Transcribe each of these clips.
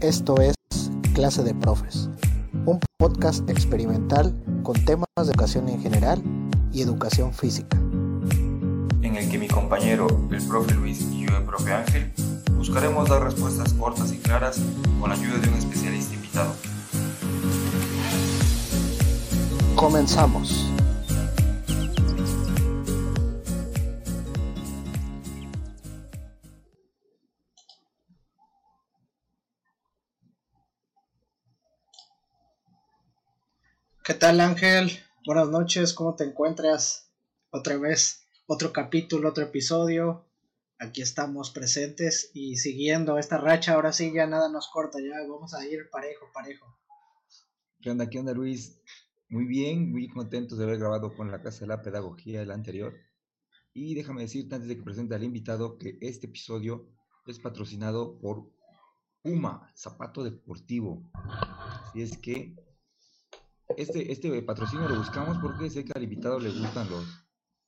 Esto es Clase de Profes, un podcast experimental con temas de educación en general y educación física. En el que mi compañero, el profe Luis y yo, el profe Ángel, buscaremos dar respuestas cortas y claras con la ayuda de un especialista invitado. Comenzamos. ¿Qué tal Ángel? Buenas noches, ¿cómo te encuentras? Otra vez, otro capítulo, otro episodio. Aquí estamos presentes y siguiendo esta racha, ahora sí ya nada nos corta, ya vamos a ir parejo, parejo. ¿Qué onda, qué onda Luis? Muy bien, muy contentos de haber grabado con la Casa de la Pedagogía el anterior. Y déjame decirte antes de que presente al invitado que este episodio es patrocinado por Puma, zapato deportivo. Así es que este, este patrocinio lo buscamos porque sé que al invitado le gustan los,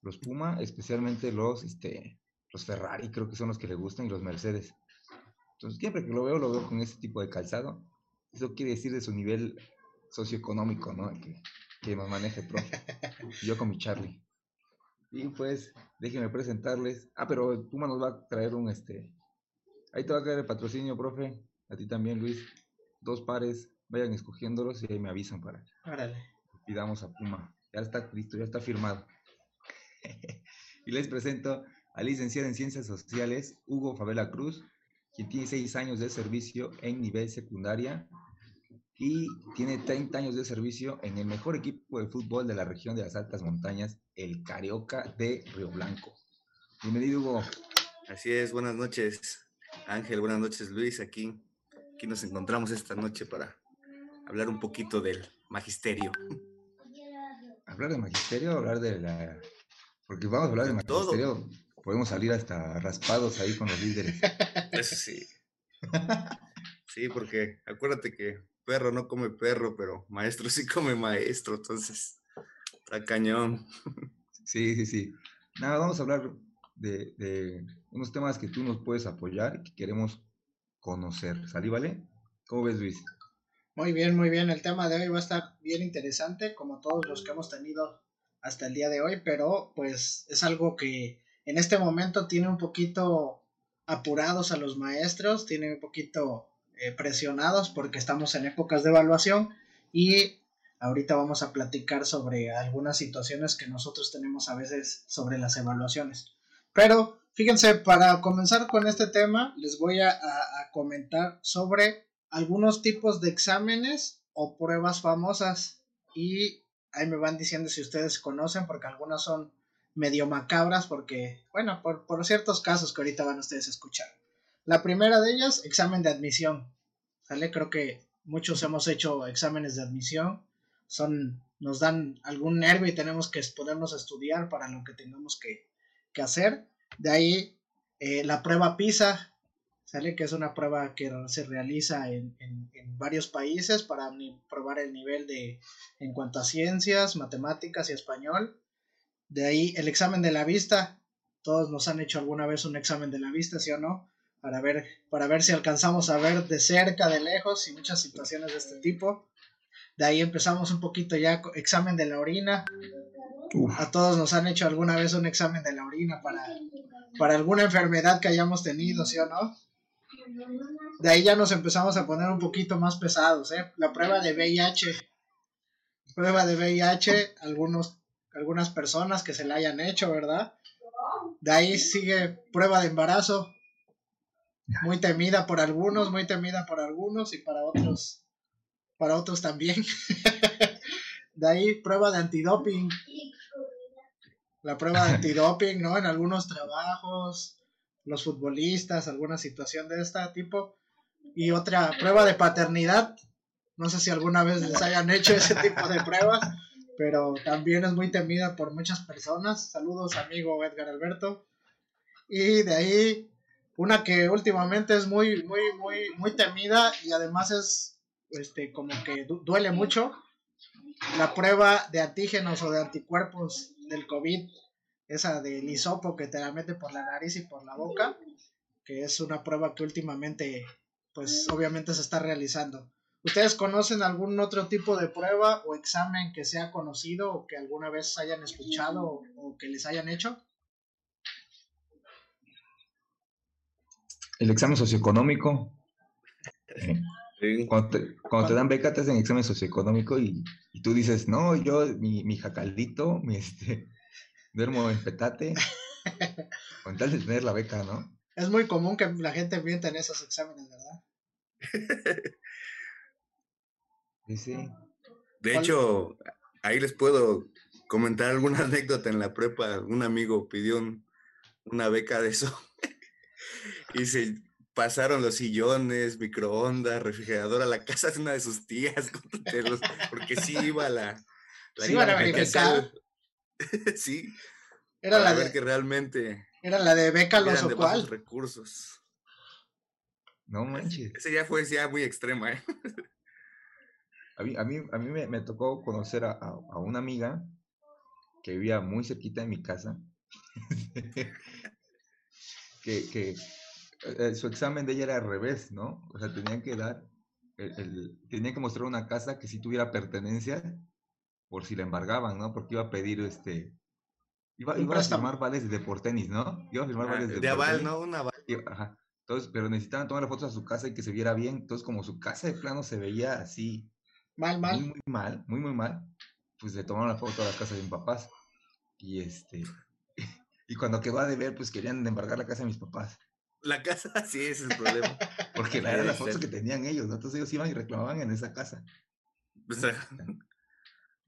los Puma, especialmente los, este, los Ferrari, creo que son los que le gustan, y los Mercedes. Entonces, siempre que lo veo, lo veo con este tipo de calzado. Eso quiere decir de su nivel socioeconómico, ¿no? Que, que nos maneje, profe. Yo con mi Charlie. Y pues, déjenme presentarles. Ah, pero Puma nos va a traer un, este... Ahí te va a caer el patrocinio, profe. A ti también, Luis. Dos pares vayan escogiéndolos y ahí me avisan para que pidamos a Puma. Ya está listo, ya está firmado. y les presento al licenciado en Ciencias Sociales, Hugo Favela Cruz, quien tiene seis años de servicio en nivel secundaria y tiene 30 años de servicio en el mejor equipo de fútbol de la región de las altas montañas, el Carioca de Río Blanco. Bienvenido, Hugo. Así es, buenas noches, Ángel, buenas noches, Luis. Aquí, aquí nos encontramos esta noche para hablar un poquito del magisterio. Hablar de magisterio, hablar de la... Porque vamos a hablar de, magisterio, podemos salir hasta raspados ahí con los líderes. Eso sí. Sí, porque acuérdate que perro no come perro, pero maestro sí come maestro, entonces está cañón. Sí, sí, sí. Nada, vamos a hablar de, de unos temas que tú nos puedes apoyar y que queremos conocer. ¿Salí, vale? ¿Cómo ves, Luis? Muy bien, muy bien. El tema de hoy va a estar bien interesante, como todos los que hemos tenido hasta el día de hoy, pero pues es algo que en este momento tiene un poquito apurados a los maestros, tiene un poquito eh, presionados porque estamos en épocas de evaluación y ahorita vamos a platicar sobre algunas situaciones que nosotros tenemos a veces sobre las evaluaciones. Pero fíjense, para comenzar con este tema, les voy a, a comentar sobre algunos tipos de exámenes o pruebas famosas y ahí me van diciendo si ustedes conocen porque algunas son medio macabras porque, bueno, por, por ciertos casos que ahorita van ustedes a escuchar. La primera de ellas, examen de admisión. ¿Sale? Creo que muchos hemos hecho exámenes de admisión. Son, nos dan algún nervio y tenemos que podernos estudiar para lo que tengamos que, que hacer. De ahí eh, la prueba PISA, ¿sale? Que es una prueba que se realiza en, varios países para probar el nivel de en cuanto a ciencias, matemáticas y español. De ahí el examen de la vista. Todos nos han hecho alguna vez un examen de la vista, ¿sí o no? Para ver, para ver si alcanzamos a ver de cerca, de lejos y muchas situaciones de este tipo. De ahí empezamos un poquito ya examen de la orina. A todos nos han hecho alguna vez un examen de la orina para, para alguna enfermedad que hayamos tenido, ¿sí o no? De ahí ya nos empezamos a poner un poquito más pesados, ¿eh? La prueba de VIH. Prueba de VIH, algunos, algunas personas que se la hayan hecho, ¿verdad? De ahí sigue prueba de embarazo. Muy temida por algunos, muy temida por algunos y para otros, para otros también. de ahí prueba de antidoping. La prueba de antidoping, ¿no? En algunos trabajos, los futbolistas, alguna situación de este tipo. Y otra prueba de paternidad. No sé si alguna vez les hayan hecho ese tipo de pruebas, pero también es muy temida por muchas personas. Saludos, amigo Edgar Alberto. Y de ahí, una que últimamente es muy, muy, muy, muy temida y además es este, como que duele mucho. La prueba de antígenos o de anticuerpos del COVID esa del hisopo que te la mete por la nariz y por la boca, que es una prueba que últimamente pues obviamente se está realizando. ¿Ustedes conocen algún otro tipo de prueba o examen que sea conocido o que alguna vez hayan escuchado o, que les hayan hecho? El examen socioeconómico. Cuando, te, dan beca te hacen examen socioeconómico y, y tú dices, no, yo, mi, mi jacaldito, mi este, duermo en petate, con tal de tener la beca, ¿no? Es muy común que la gente mienta en esos exámenes, ¿verdad? De hecho, ahí les puedo comentar alguna anécdota en la prepa. Un amigo pidió una beca de eso y se pasaron los sillones, microondas, refrigerador a la casa de una de sus tías, porque sí iba la... la sí, iba a verificar. sí. Era la ver que realmente... Era la de beca los recursos. No manches. Ese ya fue ya muy extrema, ¿eh? A mí, a mí, a mí me, tocó conocer a, a, una amiga que vivía muy cerquita de mi casa. que, que eh, su examen de ella era al revés, ¿no? O sea, tenían que dar, el, tenían que mostrar una casa que sí tuviera pertenencia por si la embargaban, ¿no? Porque iba a pedir este, iba, iba a firmar vales de por tenis, ¿no? Iba a firmar ah, vales de, de aval, ¿no? Una aval. Ajá. Entonces, pero necesitaban tomar fotos a su casa y que se viera bien. Entonces, como su casa de plano se veía así. Mal, mal. Muy, muy mal, muy, muy mal. Pues le tomaron la foto a la casa de mis papás. Y este. Y cuando quedó a deber, pues querían embargar la casa de mis papás. La casa, sí, ese es el problema. Porque era la foto que tenían ellos, ¿no? Entonces ellos iban y reclamaban en esa casa.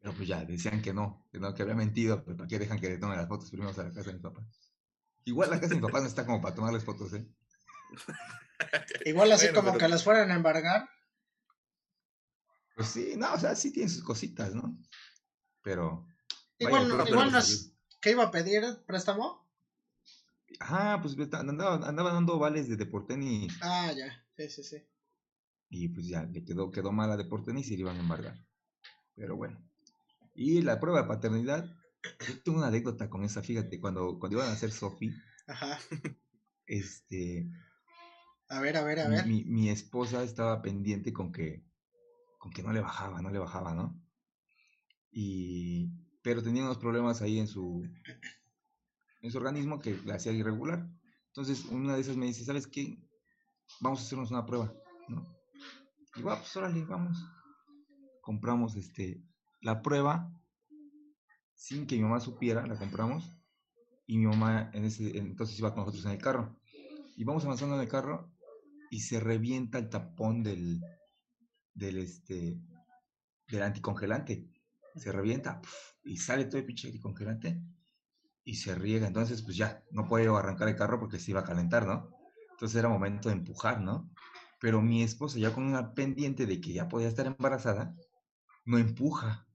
Pero pues ya, decían que no, que no, que había mentido, pero ¿para qué dejan que le tomen las fotos primero a la casa de mis papás? Igual la casa de mis papás no está como para tomarles fotos, ¿eh? Igual así como que las fueran a embargar. Pues sí, no, o sea, sí tienen sus cositas, ¿no? Pero. Igual, igual ¿Qué iba a pedir? ¿Préstamo? Ajá, pues andaba, andaba dando vales de deportenis. Ah, ya, sí, sí, sí. Y pues ya, le quedó, quedó mala deportenis y le iban a embargar. Pero bueno. Y la prueba de paternidad, yo tengo una anécdota con esa, fíjate, cuando, cuando iban a hacer Sofi. Este. A ver, a ver, a ver. Mi, mi, esposa estaba pendiente con que, con que no le bajaba, no le bajaba, ¿no? Y, pero tenía unos problemas ahí en su, en su organismo que la hacía irregular. Entonces, una de esas me dice, ¿sabes qué? Vamos a hacernos una prueba, ¿no? Y va, pues órale, vamos. Compramos este, la prueba sin que mi mamá supiera, la compramos. Y mi mamá en ese, entonces iba con nosotros en el carro. Y vamos avanzando en el carro y se revienta el tapón del, del, este, del anticongelante. Se revienta y sale todo el pinche anticongelante y se riega. Entonces, pues ya, no puedo arrancar el carro porque se iba a calentar, ¿no? Entonces era momento de empujar, ¿no? Pero mi esposa, ya con una pendiente de que ya podía estar embarazada, no empuja.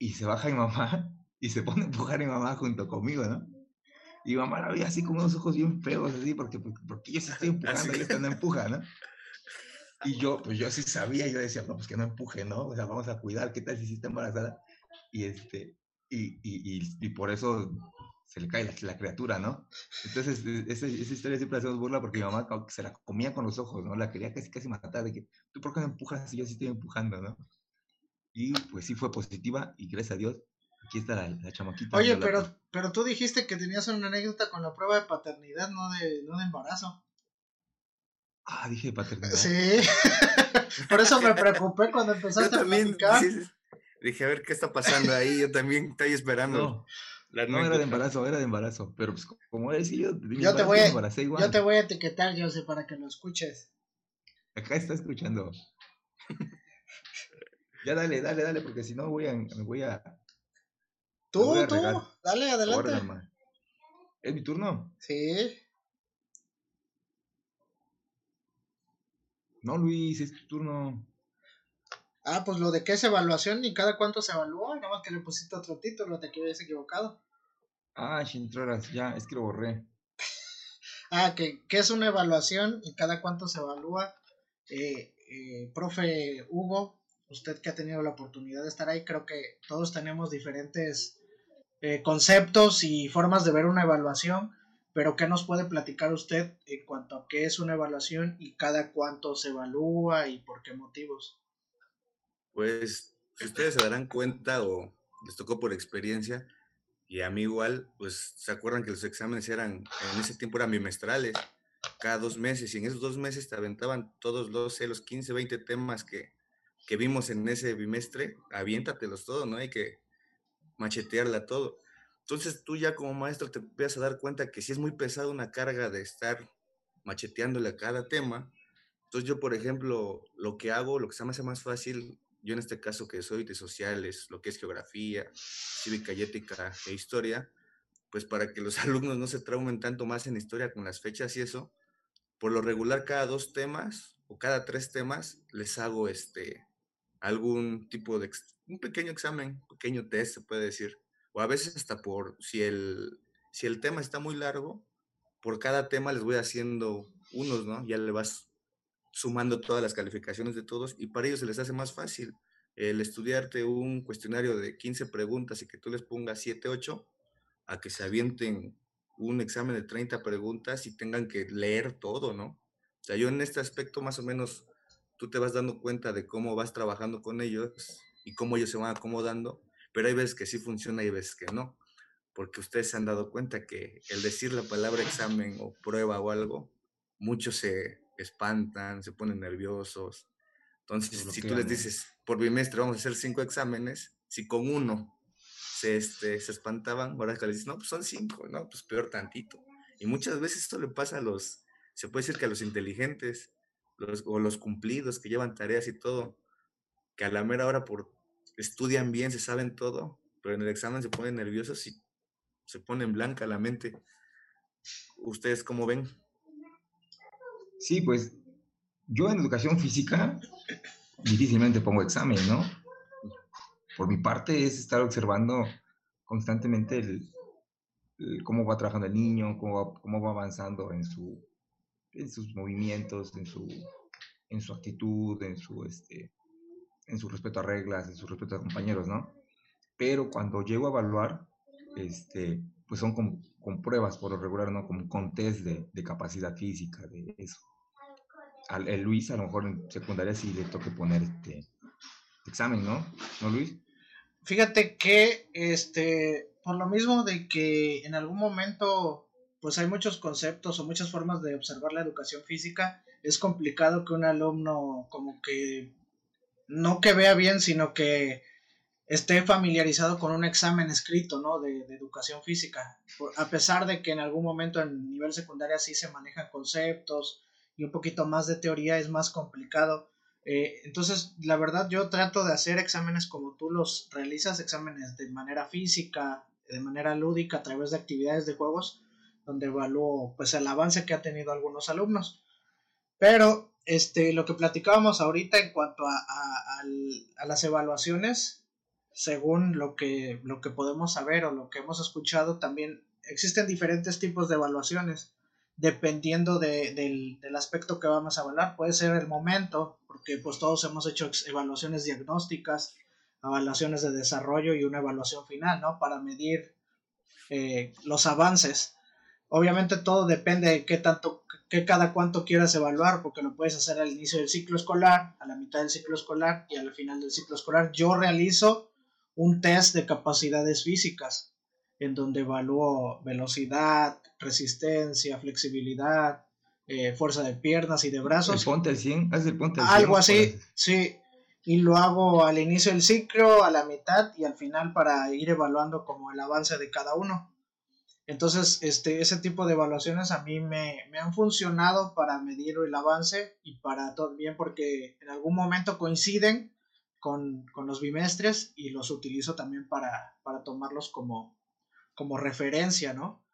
Y se baja mi mamá y se pone a empujar a mi mamá junto conmigo, ¿no? Y mamá la veía así con unos ojos bien feos, así, porque, porque yo sí estoy empujando y esta no empuja, ¿no? Y yo, pues yo sí sabía, yo decía, no, pues que no empuje, ¿no? O sea, vamos a cuidar, ¿qué tal si está embarazada? Y este, y, y, y, por eso se le cae la, criatura, ¿no? Entonces, e, esa, esa, historia siempre hacemos burla porque mi mamá se la comía con los ojos, ¿no? La quería casi, casi matar, de que, ¿tú por qué no empujas si yo sí estoy empujando, ¿no? Y pues sí fue positiva y gracias a Dios, aquí está la, la chamaquita. Oye, pero, pero tú dijiste que tenías una anécdota con la prueba de paternidad, no de, no de embarazo. Ah, dije paternidad. Sí, por eso me preocupé cuando empezaste a platicar. Sí, sí. Dije, a ver qué está pasando ahí. Yo también estoy esperando. No, no era de embarazo, era de embarazo. Pero pues, como decía yo, yo, te voy a, yo te voy a etiquetar, José, para que lo escuches. Acá está escuchando. Ya dale, dale, dale, porque si no voy a, me voy a. Tú, tú, dale, adelante. ¿Es mi turno? Sí. No, Luis, es tu turno. Ah, pues lo de qué es evaluación y cada cuánto se evaluó, nada más que le pusiste otro título, te habías equivocado. Ah, Chintroras, ya, es que lo borré. ah, que, es una evaluación y cada cuánto se evalúa. Eh, eh, profe Hugo, usted que ha tenido la oportunidad de estar ahí, creo que todos tenemos diferentes eh, conceptos y formas de ver una evaluación, pero ¿qué nos puede platicar usted en cuanto a qué es una evaluación y cada cuánto se evalúa y por qué motivos? Pues si ustedes se darán cuenta o les tocó por experiencia, y a mí igual, pues se acuerdan que los exámenes eran, en ese tiempo eran bimestrales, cada dos meses, y en esos dos meses te aventaban todos los, los 15, 20 temas que, que vimos en ese bimestre, aviéntatelos todos, ¿no? Hay que machetearla todo. Entonces tú ya como maestro te empiezas a dar cuenta que si es muy pesado una carga de estar macheteándole a cada tema. Entonces yo, por ejemplo, lo que hago, lo que se me hace más fácil, yo en este caso que soy de sociales, lo que es geografía, cívica y ética e historia, pues para que los alumnos no se traumen tanto más en historia con las fechas y eso, por lo regular cada dos temas o cada tres temas les hago este algún tipo de un pequeño examen, pequeño test se puede decir, o a veces hasta por, si el, si el tema está muy largo, por cada tema les voy haciendo unos, ¿no? Ya le vas sumando todas las calificaciones de todos y para ellos se les hace más fácil el estudiarte un cuestionario de 15 preguntas y que tú les pongas 7, 8, a que se avienten un examen de 30 preguntas y tengan que leer todo, ¿no? O sea, yo en este aspecto más o menos tú te vas dando cuenta de cómo vas trabajando con ellos y cómo ellos se van acomodando pero hay veces que sí funciona y hay veces que no, porque ustedes se han dado cuenta que el decir la palabra examen o prueba o algo, muchos se espantan, se ponen nerviosos. Entonces, si tú les dices, por bimestre vamos a hacer cinco exámenes, si con uno se, este, se espantaban, ahora que les dices, no, pues son cinco, no, pues peor tantito. Y muchas veces esto le pasa a los, se puede decir que a los inteligentes, los, o los cumplidos que llevan tareas y todo, que a la mera hora por estudian bien, se saben todo, pero en el examen se ponen nerviosos y se ponen blanca la mente. ¿Ustedes cómo ven? Sí, pues yo en educación física difícilmente pongo examen, ¿no? Por mi parte es estar observando constantemente el, cómo va trabajando el niño, cómo cómo va avanzando en, su, en sus movimientos, en su, en su actitud, en su, este, en su respeto a reglas, en su respeto a compañeros, ¿no? Pero cuando llego a evaluar, este, pues son con, pruebas por lo regular, ¿no? Como con test de, de capacidad física, de eso. Al el Luis, a lo mejor en secundaria sí le toque poner este examen, ¿no? ¿No, Luis? Fíjate que, este, por lo mismo de que en algún momento, pues hay muchos conceptos o muchas formas de observar la educación física, es complicado que un alumno como que no que vea bien, sino que esté familiarizado con un examen escrito, ¿no? De, educación física. A pesar de que en algún momento en nivel secundaria sí se manejan conceptos y un poquito más de teoría es más complicado. Eh, entonces, la verdad, yo trato de hacer exámenes como tú los realizas, exámenes de manera física, de manera lúdica, a través de actividades de juegos, donde evalúo pues el avance que ha tenido algunos alumnos. Pero este, lo que platicábamos ahorita en cuanto a, a, las evaluaciones, según lo que, lo que podemos saber o lo que hemos escuchado, también existen diferentes tipos de evaluaciones, dependiendo de, del, del, aspecto que vamos a evaluar. Puede ser el momento, porque pues todos hemos hecho evaluaciones diagnósticas, evaluaciones de desarrollo y una evaluación final, ¿no? Para medir eh, los avances. Obviamente todo depende de qué tanto, qué cada cuánto quieras evaluar, porque lo puedes hacer al inicio del ciclo escolar, a la mitad del ciclo escolar y al final del ciclo escolar. Yo realizo un test de capacidades físicas, en donde evalúo velocidad, resistencia, flexibilidad, eh, fuerza de piernas y de brazos. El ponte al 100, haz el ponte al 100. Algo así, sí. Y lo hago al inicio del ciclo, a la mitad y al final para ir evaluando como el avance de cada uno. Entonces, este, ese tipo de evaluaciones a mí me, han funcionado para medir el avance y para todo bien porque en algún momento coinciden con, los bimestres y los utilizo también para, tomarlos como, como referencia, ¿no?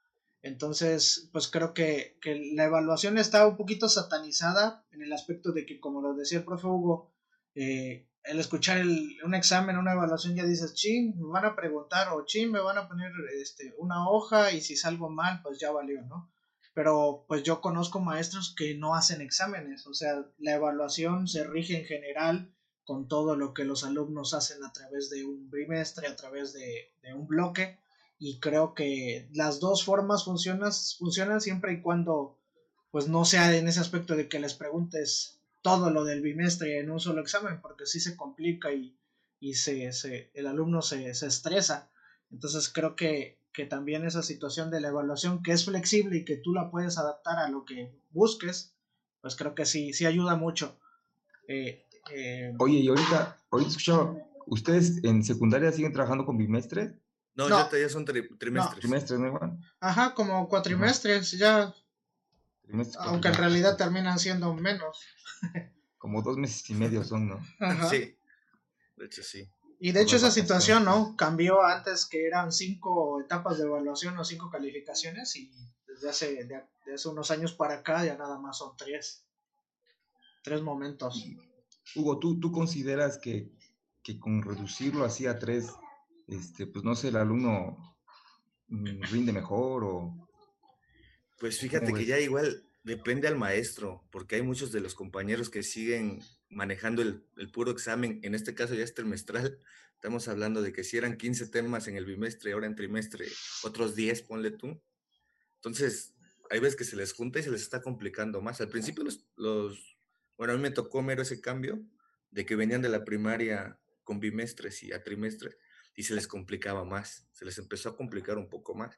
Entonces, pues creo que, la evaluación está un poquito satanizada en el aspecto de que, como lo decía el profe Hugo, eh, el escuchar un examen, una evaluación, ya dices, ching, me van a preguntar o ching, me van a poner este, una hoja y si salgo mal, pues ya valió, ¿no? Pero pues yo conozco maestros que no hacen exámenes, o sea, la evaluación se rige en general con todo lo que los alumnos hacen a través de un trimestre, a través de, un bloque, y creo que las dos formas funcionan, funcionan siempre y cuando pues no sea en ese aspecto de que les preguntes todo lo del bimestre en un solo examen, porque sí se complica y, y se, se, el alumno se, se, estresa. Entonces creo que, que también esa situación de la evaluación, que es flexible y que tú la puedes adaptar a lo que busques, pues creo que sí, sí ayuda mucho. Eh, eh, Oye, y ahorita, ahorita escuchaba, ¿ustedes en secundaria siguen trabajando con bimestres? No, ya, ya, son trimestres. No. Trimestres, ¿no? Ajá, como cuatrimestres, ya aunque en realidad terminan siendo menos. Como dos meses y medio son, ¿no? Sí, de hecho sí. Y de hecho esa situación, ¿no? Cambió antes que eran cinco etapas de evaluación o cinco calificaciones y desde hace, de, hace unos años para acá ya nada más son tres. Tres momentos. Hugo, ¿tú, tú consideras que, que con reducirlo así a tres, este, pues no sé, el alumno mm, rinde mejor o pues fíjate que ya igual depende al maestro, porque hay muchos de los compañeros que siguen manejando el, puro examen, en este caso ya es trimestral, estamos hablando de que si eran 15 temas en el bimestre, ahora en trimestre otros 10, ponle tú. Entonces, hay veces que se les junta y se les está complicando más. Al principio los, los bueno, a mí me tocó mero ese cambio de que venían de la primaria con bimestres y a trimestres y se les complicaba más, se les empezó a complicar un poco más.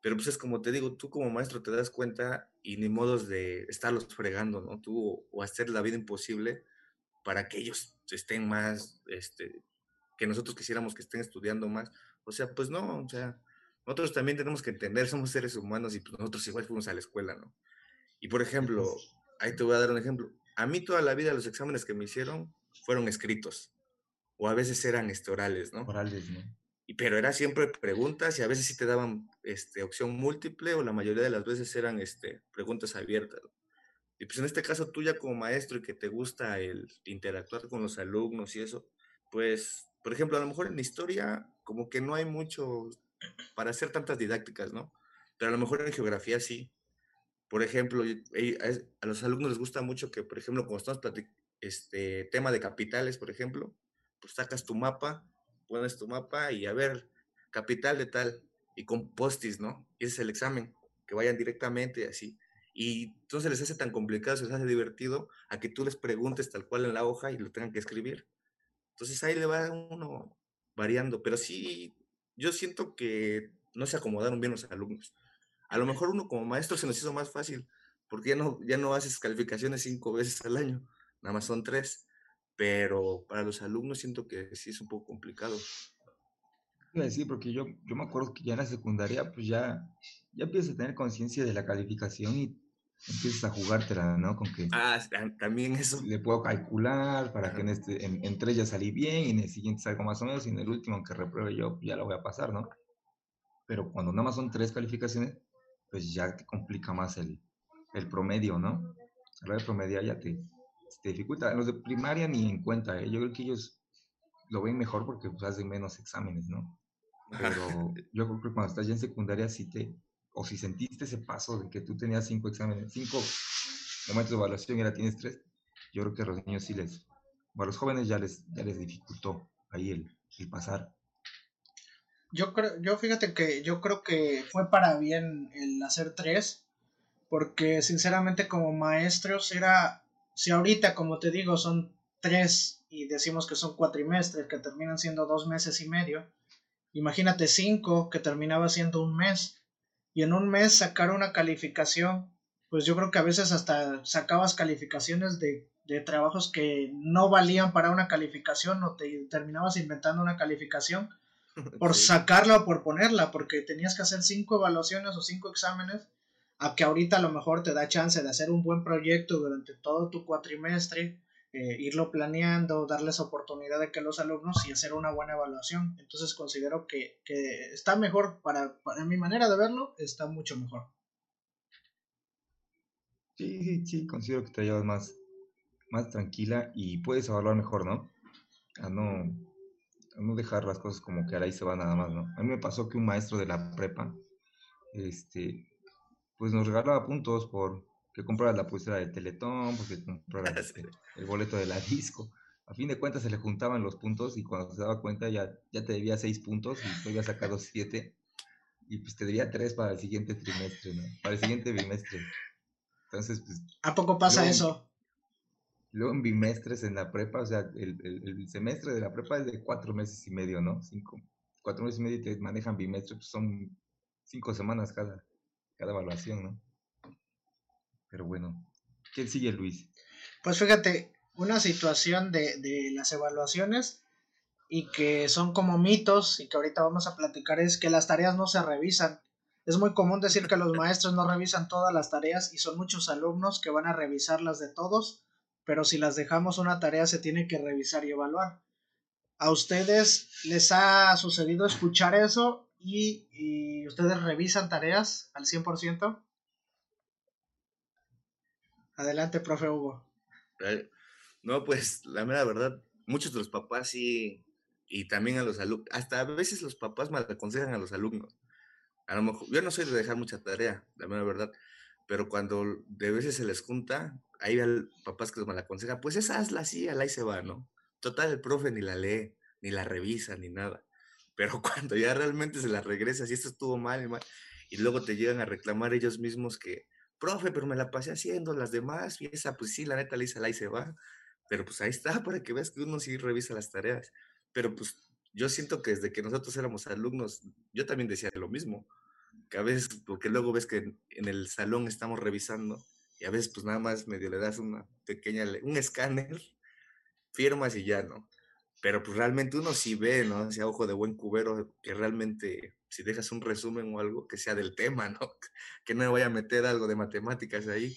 Pero pues es como te digo, tú como maestro te das cuenta y ni modos de estarlos fregando, ¿no? Tú o hacer la vida imposible para que ellos estén más, este, que nosotros quisiéramos que estén estudiando más. O sea, pues no, o sea, nosotros también tenemos que entender, somos seres humanos y pues nosotros igual fuimos a la escuela, ¿no? Y por ejemplo, ahí te voy a dar un ejemplo. A mí toda la vida los exámenes que me hicieron fueron escritos o a veces eran este, orales, ¿no? Orales, ¿no? Pero era siempre preguntas y a veces sí te daban este, opción múltiple o la mayoría de las veces eran este, preguntas abiertas. Y pues en este caso tú ya como maestro y que te gusta el interactuar con los alumnos y eso, pues, por ejemplo, a lo mejor en historia como que no hay mucho para hacer tantas didácticas, ¿no? Pero a lo mejor en geografía sí. Por ejemplo, a los alumnos les gusta mucho que, por ejemplo, cuando estamos este tema de capitales, por ejemplo, pues sacas tu mapa pones tu mapa y a ver, capital de tal, y con postis, ¿no? Ese es el examen, que vayan directamente y así. Y entonces les hace tan complicado, se les hace divertido a que tú les preguntes tal cual en la hoja y lo tengan que escribir. Entonces ahí le va uno variando, pero sí, yo siento que no se acomodaron bien los alumnos. A lo mejor uno como maestro se nos hizo más fácil, porque ya no, ya no haces calificaciones cinco veces al año, nada más son tres pero para los alumnos siento que sí es un poco complicado. Decir, porque yo, yo me acuerdo que ya en la secundaria, pues ya, ya empiezas a tener conciencia de la calificación y empiezas a jugártela, ¿no? Con que... Ah, también eso. Le puedo calcular para que en, este, en, en, tres ya salí bien y en el siguiente salgo más o menos y en el último, aunque repruebe yo, ya lo voy a pasar, ¿no? Pero cuando nada más son tres calificaciones, pues ya te complica más el, el promedio, ¿no? A la de promedio ya te, te dificulta. Los de primaria ni en cuenta, ¿eh? yo creo que ellos lo ven mejor porque pues, hacen menos exámenes, ¿no? Pero yo creo que cuando estás ya en secundaria, si te, o si sentiste ese paso de que tú tenías cinco exámenes, cinco momentos de evaluación y ahora tienes tres, yo creo que a los niños sí les, o a los jóvenes ya les, ya les dificultó ahí el, el pasar. Yo creo, yo fíjate que yo creo que fue para bien el hacer tres, porque sinceramente como maestros era si ahorita, como te digo, son tres y decimos que son cuatrimestres, que terminan siendo dos meses y medio, imagínate cinco, que terminaba siendo un mes, y en un mes sacar una calificación, pues yo creo que a veces hasta sacabas calificaciones de, de trabajos que no valían para una calificación o te terminabas inventando una calificación por sacarla o por ponerla, porque tenías que hacer cinco evaluaciones o cinco exámenes a que ahorita a lo mejor te da chance de hacer un buen proyecto durante todo tu cuatrimestre, eh, irlo planeando, darles oportunidad de que los alumnos y hacer una buena evaluación. Entonces considero que, está mejor, para, para, mi manera de verlo, está mucho mejor. Sí, sí, sí, considero que te llevas más, más tranquila y puedes evaluar mejor, ¿no? A no, no dejar las cosas como que ahí se va nada más, ¿no? A mí me pasó que un maestro de la prepa, este, pues nos regalaba puntos por que compraras la pulsera de Teletón, porque compraras este, el boleto de la disco. A fin de cuentas se le juntaban los puntos y cuando se daba cuenta ya, ya te debía seis puntos y tú habías sacado siete. y pues te diría tres para el siguiente trimestre, ¿no? Para el siguiente bimestre. Entonces, pues... ¿A poco pasa luego- eso? Luego en bimestres en la prepa, o sea, el, el- el semestre de la prepa es de cuatro meses y medio, ¿no? Cinco, cuatro meses y medio y te manejan bimestre, pues son cinco semanas cada, cada evaluación, ¿no? Pero bueno, ¿qué sigue Luis? Pues fíjate, una situación de, de las evaluaciones y que son como mitos y que ahorita vamos a platicar es que las tareas no se revisan. Es muy común decir que los maestros no revisan todas las tareas y son muchos alumnos que van a revisar las de todos, pero si las dejamos una tarea se tiene que revisar y evaluar. ¿A ustedes les ha sucedido escuchar eso y, y ustedes revisan tareas al 100%? Adelante, profe Hugo. Ay, No, pues la mera verdad, muchos de los papás sí, y también a los alumnos, hasta a veces los papás mal aconsejan a los alumnos. A lo mejor, yo no soy de dejar mucha tarea, la mera verdad, pero cuando de veces se les junta, hay al- papás que los mal pues esa hazla así, al ahí se va, ¿no? Total, el profe ni la lee, ni la revisa, ni nada. Pero cuando ya realmente se la regresa, si esto estuvo mal y mal, y luego te llegan a reclamar ellos mismos que, profe, pero me la pasé haciendo las demás, y esa, pues sí, la neta le hice al ahí se va. Pero pues ahí está, para que veas que uno sí revisa las tareas. Pero pues yo siento que desde que nosotros éramos alumnos, yo también decía lo mismo. Que a veces, porque luego ves que en, el salón estamos revisando y a veces pues nada más medio le das una pequeña, un escáner, firmas y ya, ¿no? Pero pues realmente uno sí ve, ¿no? Hacia ojo de buen cubero, que realmente si dejas un resumen o algo que sea del tema, ¿no? Que no me vaya a meter algo de matemáticas ahí.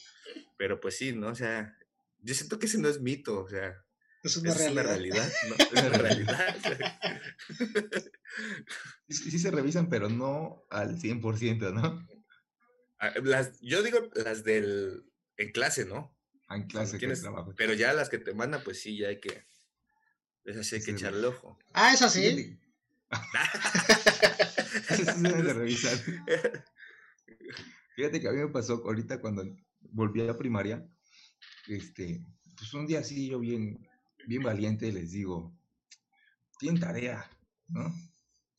Pero pues sí, ¿no? O sea, yo siento que ese no es mito, o sea, Es una esa es una realidad. realidad, ¿no? Es una realidad. Sí, sí se revisan, pero no al 100%, ¿no? Ah, Las, yo digo las del en clase, ¿no? En clase que trabajo. pero ya las que te mandan, pues sí, ya hay que. Esas sí hay que sí, echarle ojo. Ah, es así. De revisar. Fíjate que a mí me pasó ahorita cuando volví a la primaria, este, pues un día así yo bien, bien valiente les digo, tienen tarea, ¿no?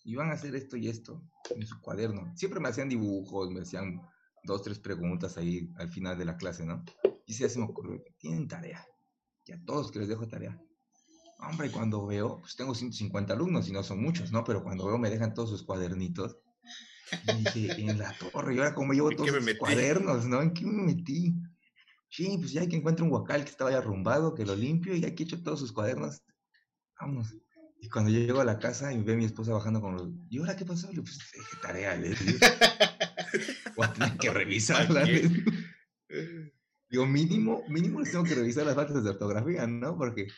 Y van a hacer esto y esto en su cuaderno. Siempre me hacían dibujos, me hacían dos, tres preguntas ahí al final de la clase, ¿no? Y así me ocurrió, tienen tarea. Y a todos que les dejo tarea. Hombre, cuando veo, pues tengo 150 alumnos y no son muchos, ¿no? Pero cuando veo me dejan todos sus cuadernitos. Y dije, en la torre, ¿y ahora cómo llevo ¿En todos me metí? cuadernos, no? ¿En qué me metí? Sí, pues ya hay que encuentro un guacal que estaba ya arrumbado, que lo limpio y ya que echo todos sus cuadernos. Vamos. Y cuando yo llego a la casa y ve a mi esposa bajando con los... ¿Y ahora qué pasó? Le pues dejé tarea, le. Voy a tener que revisarla. Digo, mínimo, mínimo les tengo que revisar las faltas de ortografía, ¿no? Porque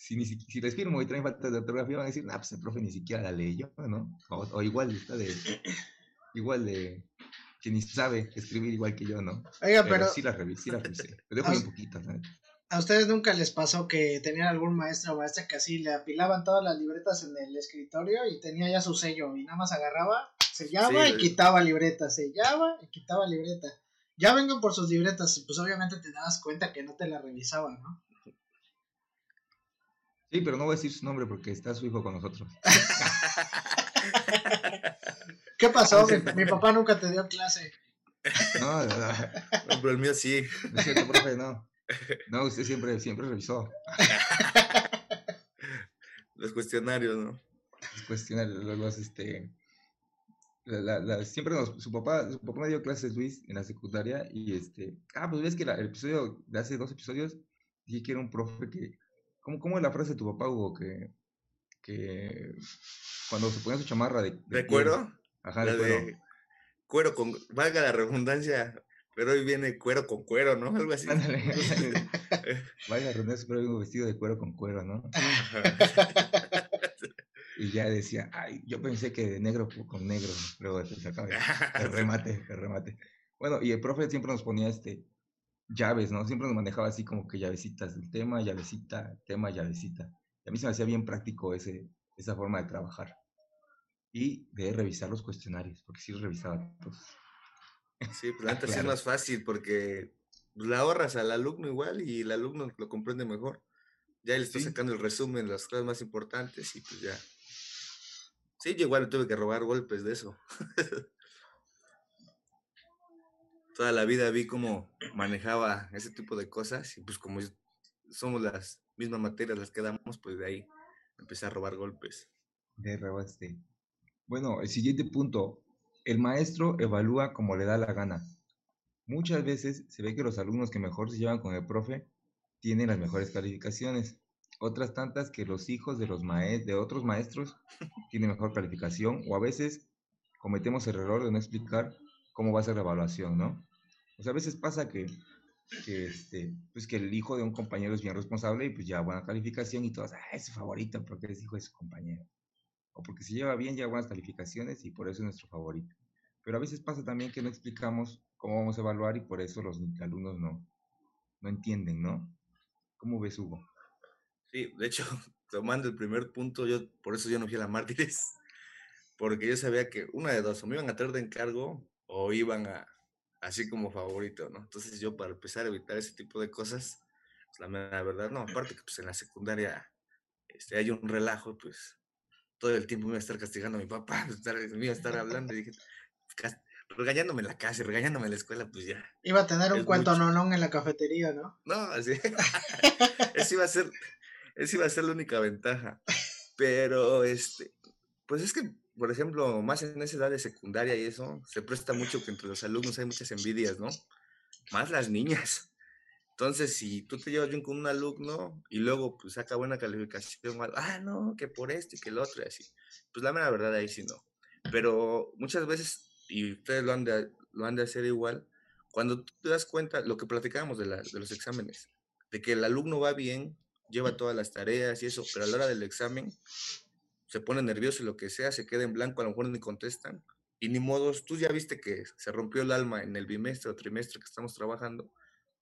si, ni si, si les firmo y traen faltas de ortografía, van a decir, nah, pues el profe ni siquiera la leyó, ¿no? O, o igual está de, igual de, que ni sabe escribir igual que yo, ¿no? Oiga, Pero, pero sí la revisé, sí la revisé. Pero Ah, bien poquito, ¿no? ¿a ustedes nunca les pasó que tenían algún maestro o maestra que así le apilaban todas las libretas en el escritorio y tenía ya su sello y nada más agarraba, sellaba Sí, y quitaba libreta, sellaba y quitaba libreta? Ya vengan por sus libretas y pues obviamente te dabas cuenta que no te la revisaban, ¿no? Sí, pero no voy a decir su nombre porque está su hijo con nosotros. ¿Qué pasó? Mi, mi papá nunca te dio clase. No, no, no, No, pero el mío sí. no es cierto, profe, no. No, usted siempre, siempre revisó. Los cuestionarios, ¿no? Los cuestionarios, los, los, este, la- la- la- siempre nos, su papá, su papá me dio clases, Luis, en la secundaria, y este, ah, pues ves que la- el episodio de hace dos episodios, dije que era un profe que, ¿cómo, cómo es la frase de tu papá, Hugo? Que, que cuando se ponía su chamarra de, ¿De piel, cuero? Ajá, La de cuero. cuero con. Valga la redundancia, pero hoy viene cuero con cuero, ¿no? Algo así. Ándale, Vaya, René, pero vengo vestido de cuero con cuero, ¿no? Y ya decía, ay, yo pensé que de negro con negro, luego se sacaba el remate, el remate. Bueno, y el profe siempre nos ponía este llaves, ¿no? Siempre nos manejaba así como que llavecitas del tema, llavecita, tema, llavecita. Y a mí se me hacía bien práctico ese, esa forma de trabajar. Y de revisar los cuestionarios, porque sí los revisaba todos. Sí, pues neta sí es Claro. más fácil porque la ahorras al alumno igual y el alumno lo comprende mejor. Ya le estoy Sí. sacando el resumen, las cosas más importantes y pues ya. Sí, yo igual tuve que robar golpes de eso. toda la vida vi cómo manejaba ese tipo de cosas y pues como somos las mismas materias las que damos, pues de ahí empecé a robar golpes. De robaste. Bueno, el siguiente punto. El maestro evalúa como le da la gana. Muchas veces se ve que los alumnos que mejor se llevan con el profe tienen las mejores calificaciones. Otras tantas que los hijos de, los de otros maestros tienen mejor calificación o a veces cometemos el error de no explicar cómo va a ser la evaluación, ¿no? Sea, a veces pasa que, este, pues que el hijo de un compañero es bien responsable y pues ya buena calificación y todos, ah, es su favorito porque es hijo de su compañero. O porque se lleva bien, ya buenas calificaciones y por eso es nuestro favorito. Pero a veces pasa también que no explicamos cómo vamos a evaluar y por eso los alumnos no, no entienden, ¿no? ¿Cómo ves, Hugo? Sí, de hecho, tomando el primer punto, yo por eso yo no fui a la Mártires, porque yo sabía que una de dos, o me iban a traer de encargo o iban a, así como favorito, ¿no? Entonces yo para empezar a evitar ese tipo de cosas, pues la, verdad, no, aparte que pues en la secundaria este, hay un relajo, pues todo el tiempo me iba a estar castigando a mi papá, me iba a estar hablando y dije, regañándome en la casa y regañándome en la escuela, pues ya. Iba a tener un cuento nonón en la cafetería, ¿no? No, así. esa iba a ser, esa iba a ser la única ventaja. Pero, este, pues es que, por ejemplo, más en esa edad de secundaria y eso, se presta mucho que entre los alumnos hay muchas envidias, ¿no? Más las niñas. Entonces, si tú te llevas bien con un alumno y luego pues saca buena calificación, ah, no, que por este y que el otro y así. Pues la verdad ahí sí no. Pero muchas veces y ustedes lo han de, lo han de hacer igual, cuando tú te das cuenta, lo que platicábamos de, de los exámenes, de que el alumno va bien, lleva todas las tareas y eso, pero a la hora del examen se pone nervioso y lo que sea, se queda en blanco, a lo mejor ni contestan. Y ni modos, tú ya viste que se rompió el alma en el bimestre o trimestre que estamos trabajando,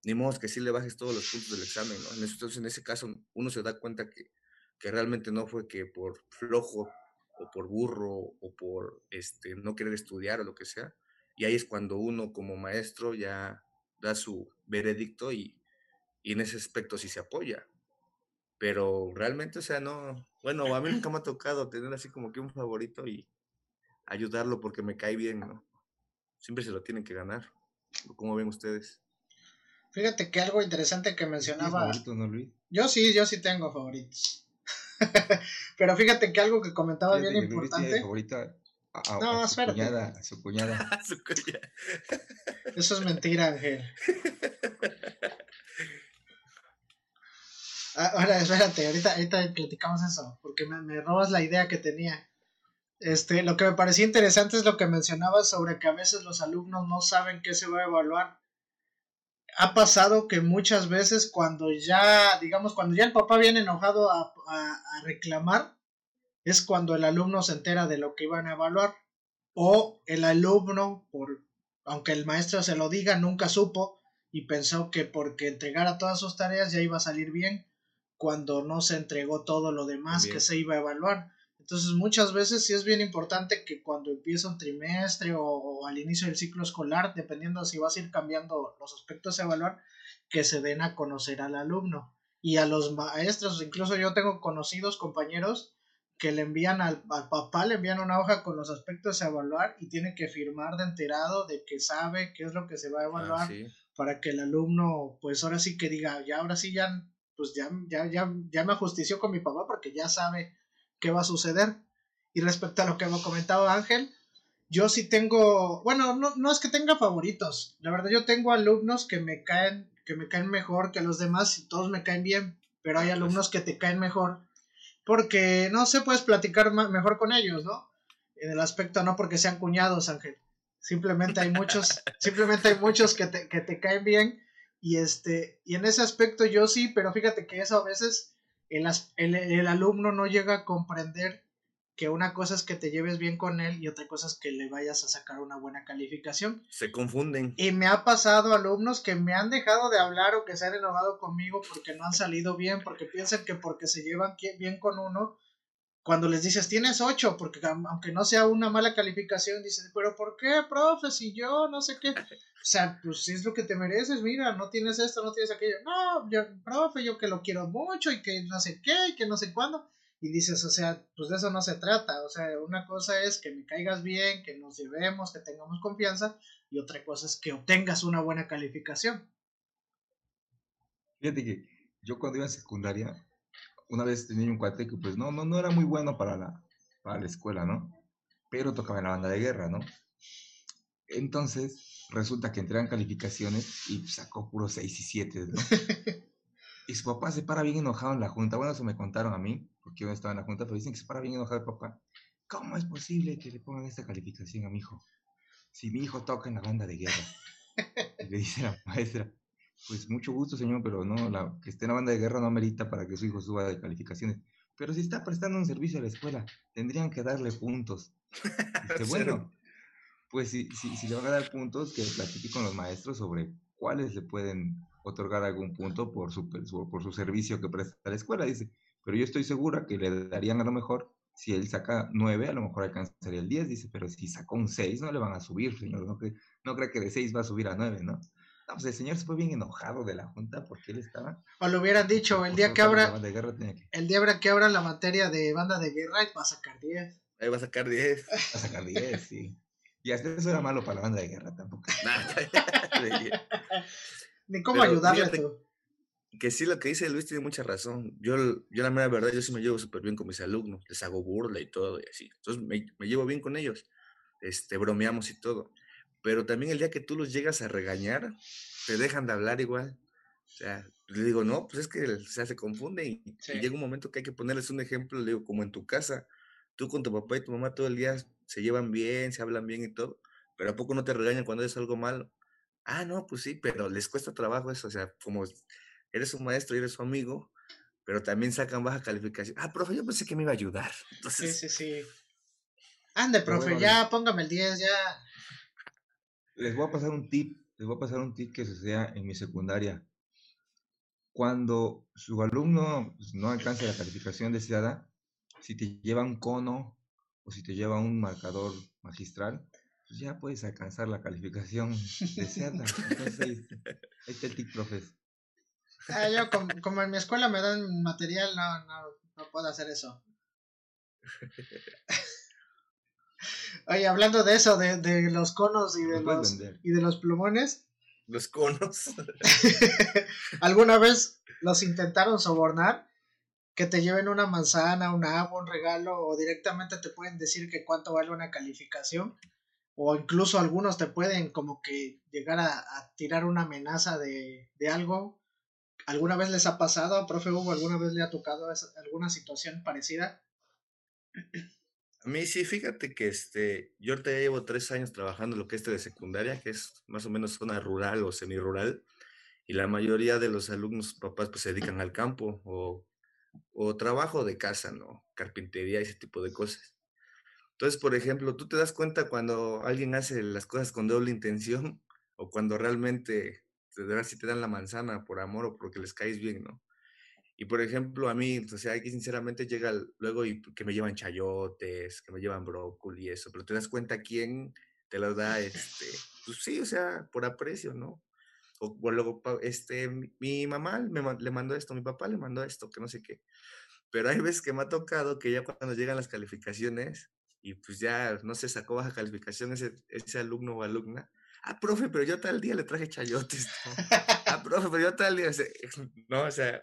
ni modos que sí le bajes todos los puntos del examen, ¿no? Entonces, en ese caso, uno se da cuenta que, que realmente no fue que por flojo o por burro o por este, no querer estudiar o lo que sea. Y ahí es cuando uno como maestro ya da su veredicto y, y en ese aspecto sí se apoya. Pero realmente, o sea, no, bueno, a mí nunca me ha tocado tener así como que un favorito y ayudarlo porque me cae bien, ¿no? Siempre se lo tienen que ganar. ¿Cómo ven ustedes? Fíjate que algo interesante que mencionaba. Yo sí, yo sí tengo favoritos. Pero fíjate que algo que comentaba bien importante. no, su cuñada, su cuñada. Eso es mentira, Ángel. Ah, ahora, espérate, ahorita, ahorita platicamos eso, porque me, me, robas la idea que tenía. Este, lo que me parecía interesante es lo que mencionabas sobre que a veces los alumnos no saben qué se va a evaluar ha pasado que muchas veces cuando ya, digamos, cuando ya el papá viene enojado a, reclamar, es cuando el alumno se entera de lo que iban a evaluar. O el alumno, por, aunque el maestro se lo diga, nunca supo y pensó que porque entregara todas sus tareas ya iba a salir bien, cuando no se entregó todo lo demás que se iba a evaluar. Entonces muchas veces sí es bien importante que cuando empieza un trimestre o, al inicio del ciclo escolar, dependiendo si vas a ir cambiando los aspectos a evaluar, que se den a conocer al alumno y a los maestros. Incluso yo tengo conocidos compañeros que le envían al, papá, le envían una hoja con los aspectos a evaluar y tiene que firmar de enterado de que sabe qué es lo que se va a ah, evaluar para que el alumno, pues ahora sí que diga, ya ahora sí ya, pues ya, ya, ya, ya me ajustició con mi papá porque ya sabe qué va a suceder. Y respecto a lo que me comentado Ángel, yo sí tengo, bueno, no, no es que tenga favoritos, la verdad yo tengo alumnos que me caen, que me caen mejor que los demás y todos me caen bien, pero hay alumnos que te caen mejor porque no se puedes platicar mejor con ellos, ¿no? En el aspecto no porque sean cuñados, Ángel. Simplemente hay muchos, simplemente hay muchos que te, que te caen bien y este, y en ese aspecto yo sí, pero fíjate que eso a veces el, alumno no llega a comprender que una cosa es que te lleves bien con él y otra cosa es que le vayas a sacar una buena calificación. Se confunden. Y me ha pasado alumnos que me han dejado de hablar o que se han enojado conmigo porque no han salido bien, porque piensan que porque se llevan bien con uno, cuando les dices tienes ocho, porque aunque no sea una mala calificación, dices, pero ¿por qué, profe? Si yo no sé qué. O sea, pues si es lo que te mereces, mira, no tienes esto, no tienes aquello. No, yo, profe, yo que lo quiero mucho y que no sé qué y que no sé cuándo. Y dices, o sea, pues de eso no se trata. O sea, una cosa es que me caigas bien, que nos llevemos, que tengamos confianza, y otra cosa es que obtengas una buena calificación. Fíjate que yo cuando iba en secundaria, una vez tenía un cuate que pues no, no, no era muy bueno para la, para la escuela, ¿no? Pero tocaba en la banda de guerra, ¿no? Entonces, resulta que entré en calificaciones y sacó puros 6 y 7, ¿no? y su papá se para bien enojado en la junta. Bueno, eso me contaron a mí, porque yo no estaba en la junta, pero dicen que se para bien enojado el papá. ¿Cómo es posible que le pongan esta calificación a mi hijo? Si mi hijo toca en la banda de guerra. Y le dice la maestra, pues mucho gusto, señor, pero no, la, que esté en la banda de guerra no amerita para que su hijo suba de calificaciones. Pero si está prestando un servicio a la escuela, tendrían que darle puntos. Dice, bueno, pues si, si, si, le van a dar puntos, que platique con los maestros sobre cuáles le pueden otorgar algún punto por su, por su servicio que presta a la escuela, dice. Pero yo estoy segura que le darían a lo mejor, si él saca 9, a lo mejor alcanzaría el 10, dice, pero si sacó un 6, no le van a subir, señor. No, cree, no cree que de 6 va a subir a 9, ¿no? No, pues el señor se fue bien enojado de la junta porque él estaba. O le hubieran dicho, el día que abra. Que... El día que abra la materia de banda de guerra, va a sacar 10. Ahí va a sacar 10. Va a sacar 10, sí. Y hasta eso era malo para la banda de guerra tampoco. Ni cómo ayudarle tú. Que sí, lo que dice Luis tiene mucha razón. Yo, yo la mera verdad, yo sí me llevo súper bien con mis alumnos. Les hago burla y todo y así. Entonces me, me llevo bien con ellos. Este, bromeamos y todo pero también el día que tú los llegas a regañar, te dejan de hablar igual. O sea, le digo, no, pues es que o sea, se confunde y, llega un momento que hay que ponerles un ejemplo, le digo, como en tu casa, tú con tu papá y tu mamá todo el día se llevan bien, se hablan bien y todo, pero ¿a poco no te regañan cuando es algo malo? Ah, no, pues sí, pero les cuesta trabajo eso, o sea, como eres un maestro y eres su amigo, pero también sacan baja calificación. Ah, profe, yo pensé que me iba a ayudar. Entonces, sí, sí, sí. Ande, profe, ya, póngame el 10, ya les voy a pasar un tip, les voy a pasar un tip que suceda en mi secundaria. Cuando su alumno pues, no alcance la calificación deseada, si te lleva un cono o si te lleva un marcador magistral, pues ya puedes alcanzar la calificación deseada. Entonces, ahí, está el tip, profes. Ah, yo, como, en mi escuela me dan material, no, no, no puedo hacer eso. Oye, hablando de eso, de, de los conos y de los, y de los plumones. Los conos. ¿Alguna vez los intentaron sobornar? Que te lleven una manzana, un agua, un regalo, o directamente te pueden decir que cuánto vale una calificación. O incluso algunos te pueden como que llegar a, tirar una amenaza de, de algo. ¿Alguna vez les ha pasado, profe Hugo, alguna vez le ha tocado alguna situación parecida? A mí sí, fíjate que este, yo ahorita llevo tres años trabajando lo que es de secundaria, que es más o menos zona rural o semi-rural, y la mayoría de los alumnos, papás, pues se dedican al campo o, o trabajo de casa, ¿no? Carpintería, ese tipo de cosas. Entonces, por ejemplo, tú te das cuenta cuando alguien hace las cosas con doble intención o cuando realmente verdad si te dan la manzana por amor o porque les caes bien, ¿no? Y por ejemplo, a mí, o sea, aquí sinceramente llega luego y que me llevan chayotes, que me llevan brócoli y eso, pero te das cuenta quién te lo da, este, pues sí, o sea, por aprecio, ¿no? O, luego, este, mi mamá me, le mandó esto, mi papá le mandó esto, que no sé qué. Pero hay veces que me ha tocado que ya cuando llegan las calificaciones y pues ya, no se sacó baja calificación ese, ese alumno o alumna, ah, profe, pero yo tal día le traje chayotes, ah, profe, pero yo tal día, no, o sea,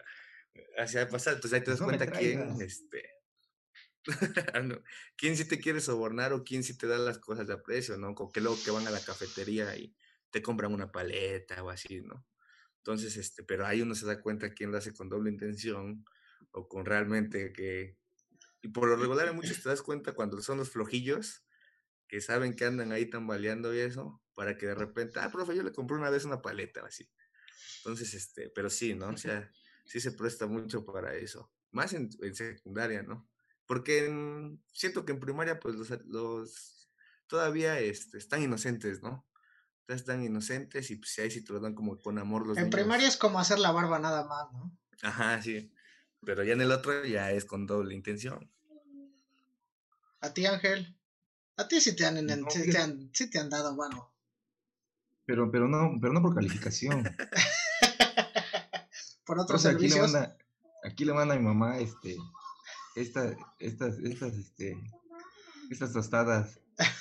Así de pasar. Entonces ahí te das cuenta quién, este, quién sí te quiere sobornar o quién sí te da las cosas de aprecio, ¿no? Con que luego que van a la cafetería y te compran una paleta o así, ¿no? Entonces, este, pero ahí uno se da cuenta quién lo hace con doble intención o con realmente que... Y por lo regular muchos te das cuenta cuando son los flojillos que saben que andan ahí tambaleando y eso, para que de repente, ah, profe, yo le compré una vez una paleta o así. Entonces, este, pero sí, ¿no? O sea, sí se presta mucho para eso. Más en, secundaria, ¿no? Porque siento que en primaria, pues los, los todavía este, están inocentes, ¿no? Están inocentes y pues ahí sí te lo dan como con amor los En primaria es como hacer la barba nada más, ¿no? Ajá, sí. Pero ya en el otro ya es con doble intención. A ti, Ángel. A ti sí te han, sí te han, sí te han dado, bueno. Pero, pero no, pero no por calificación. por otros servicios. Aquí le, manda, aquí le manda a mi mamá este esta, estas, estas, este, estas tostadas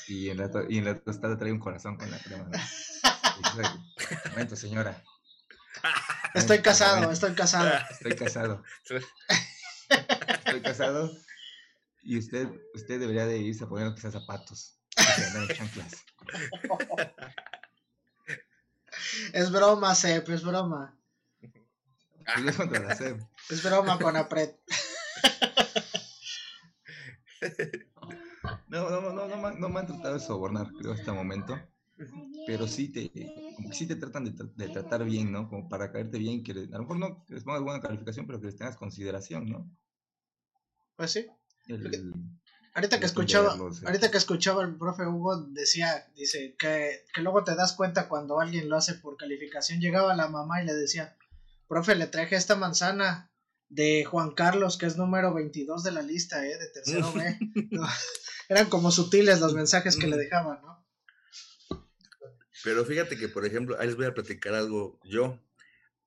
y en, la, y en la tostada trae un corazón con la crema. ¿no? momento, señora. Estoy casado, estoy casado. Estoy casado. Estoy casado. Y usted, usted debería de irse a poner quizás zapatos. chanclas. Es broma, Sep, es broma. Pues es broma con Apret. No, no, no, no, no, me han tratado de sobornar, creo, hasta el momento. Pero sí te, como que sí te tratan de, tratar bien, ¿no? Como para caerte bien, que a lo mejor no les pongas buena calificación, pero que les tengas consideración, ¿no? Pues sí. ahorita que escuchaba, ahorita que escuchaba el profe Hugo decía, dice, que, que luego te das cuenta cuando alguien lo hace por calificación. Llegaba la mamá y le decía, profe, le traje esta manzana de Juan Carlos, que es número 22 de la lista, ¿eh? De tercero B. eran como sutiles los mensajes que le dejaban, ¿no? Pero fíjate que, por ejemplo, ahí les voy a platicar algo yo.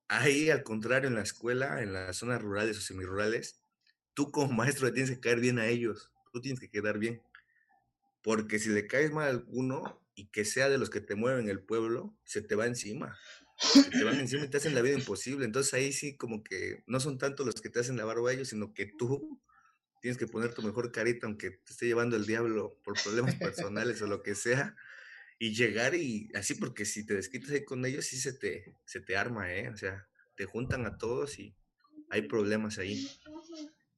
Ahí, al contrario, en la escuela, en las zonas rurales o semirurales, tú como maestro le tienes que caer bien a ellos. Tú tienes que quedar bien. Porque si le caes mal a alguno y que sea de los que te mueven el pueblo, se te va encima te van encima y te hacen la vida imposible. Entonces ahí sí como que no son tanto los que te hacen la barba a ellos, sino que tú tienes que poner tu mejor carita, aunque te esté llevando el diablo por problemas personales o lo que sea, y llegar y así, porque si te desquitas ahí con ellos, sí se te, se te arma, ¿eh? O sea, te juntan a todos y hay problemas ahí.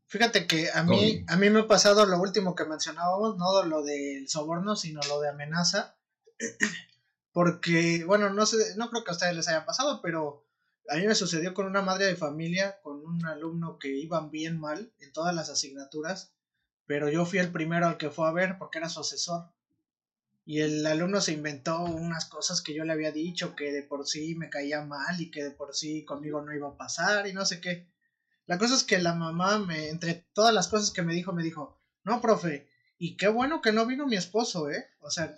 Fíjate que a mí, a mí me ha pasado lo último que mencionábamos, no lo del soborno, sino lo de amenaza. Porque, bueno, no sé, no creo que a ustedes les haya pasado, pero a mí me sucedió con una madre de familia, con un alumno que iban bien mal en todas las asignaturas, pero yo fui el primero al que fue a ver porque era su asesor. Y el alumno se inventó unas cosas que yo le había dicho, que de por sí me caía mal y que de por sí conmigo no iba a pasar y no sé qué. La cosa es que la mamá, me, entre todas las cosas que me dijo, me dijo, no, profe, y qué bueno que no vino mi esposo, ¿eh? O sea,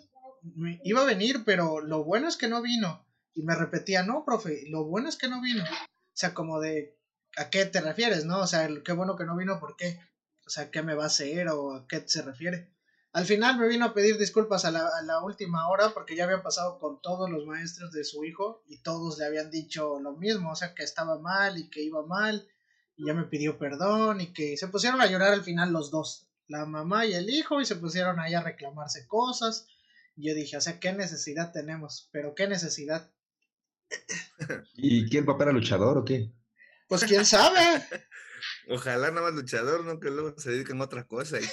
iba a venir, pero lo bueno es que no vino. Y me repetía, no, profe, lo bueno es que no vino. O sea, como de, ¿a qué te refieres, no? O sea, qué bueno que no vino, ¿por qué? O sea, ¿qué me va a hacer o a qué se refiere? Al final me vino a pedir disculpas a la, a la última hora porque ya había pasado con todos los maestros de su hijo y todos le habían dicho lo mismo, o sea, que estaba mal y que iba mal y ya me pidió perdón y que se pusieron a llorar al final los dos, la mamá y el hijo y se pusieron ahí a reclamarse cosas yo dije, o sea, ¿qué necesidad tenemos? Pero ¿qué necesidad? ¿Y quién papá era luchador o qué? Pues quién sabe. Ojalá nada más luchador, no que luego se dediquen a otra cosa. Y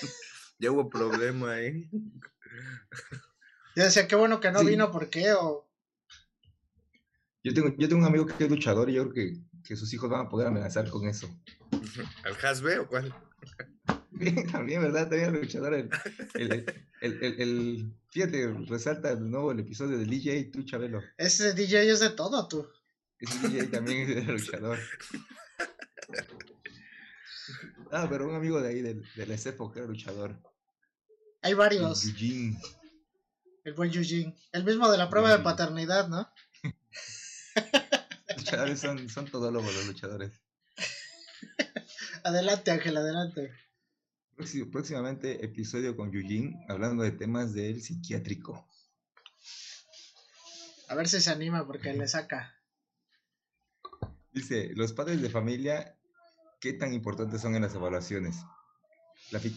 ya hubo problema ahí. Yo decía, qué bueno que no vino, ¿por qué? O... Yo tengo, yo tengo un amigo que es luchador y yo creo que, que sus hijos van a poder amenazar con eso. ¿Al Hasbe o cuál? También, ¿verdad? También el luchador. El, el, el, fíjate, resalta de nuevo el episodio del DJ, tú, Chabelo. Ese DJ es de todo, tú. Ese DJ también es luchador. Ah, pero un amigo de ahí, del, del que era luchador. Hay varios. El, el buen Eugene. El mismo de la prueba de paternidad, ¿no? Luchadores son, son todólogos los luchadores. adelante, Ángel, adelante próximamente episodio con Yujin hablando de temas del psiquiátrico. A ver si se anima porque le saca. Dice, los padres de familia, ¿qué tan importantes son en las evaluaciones?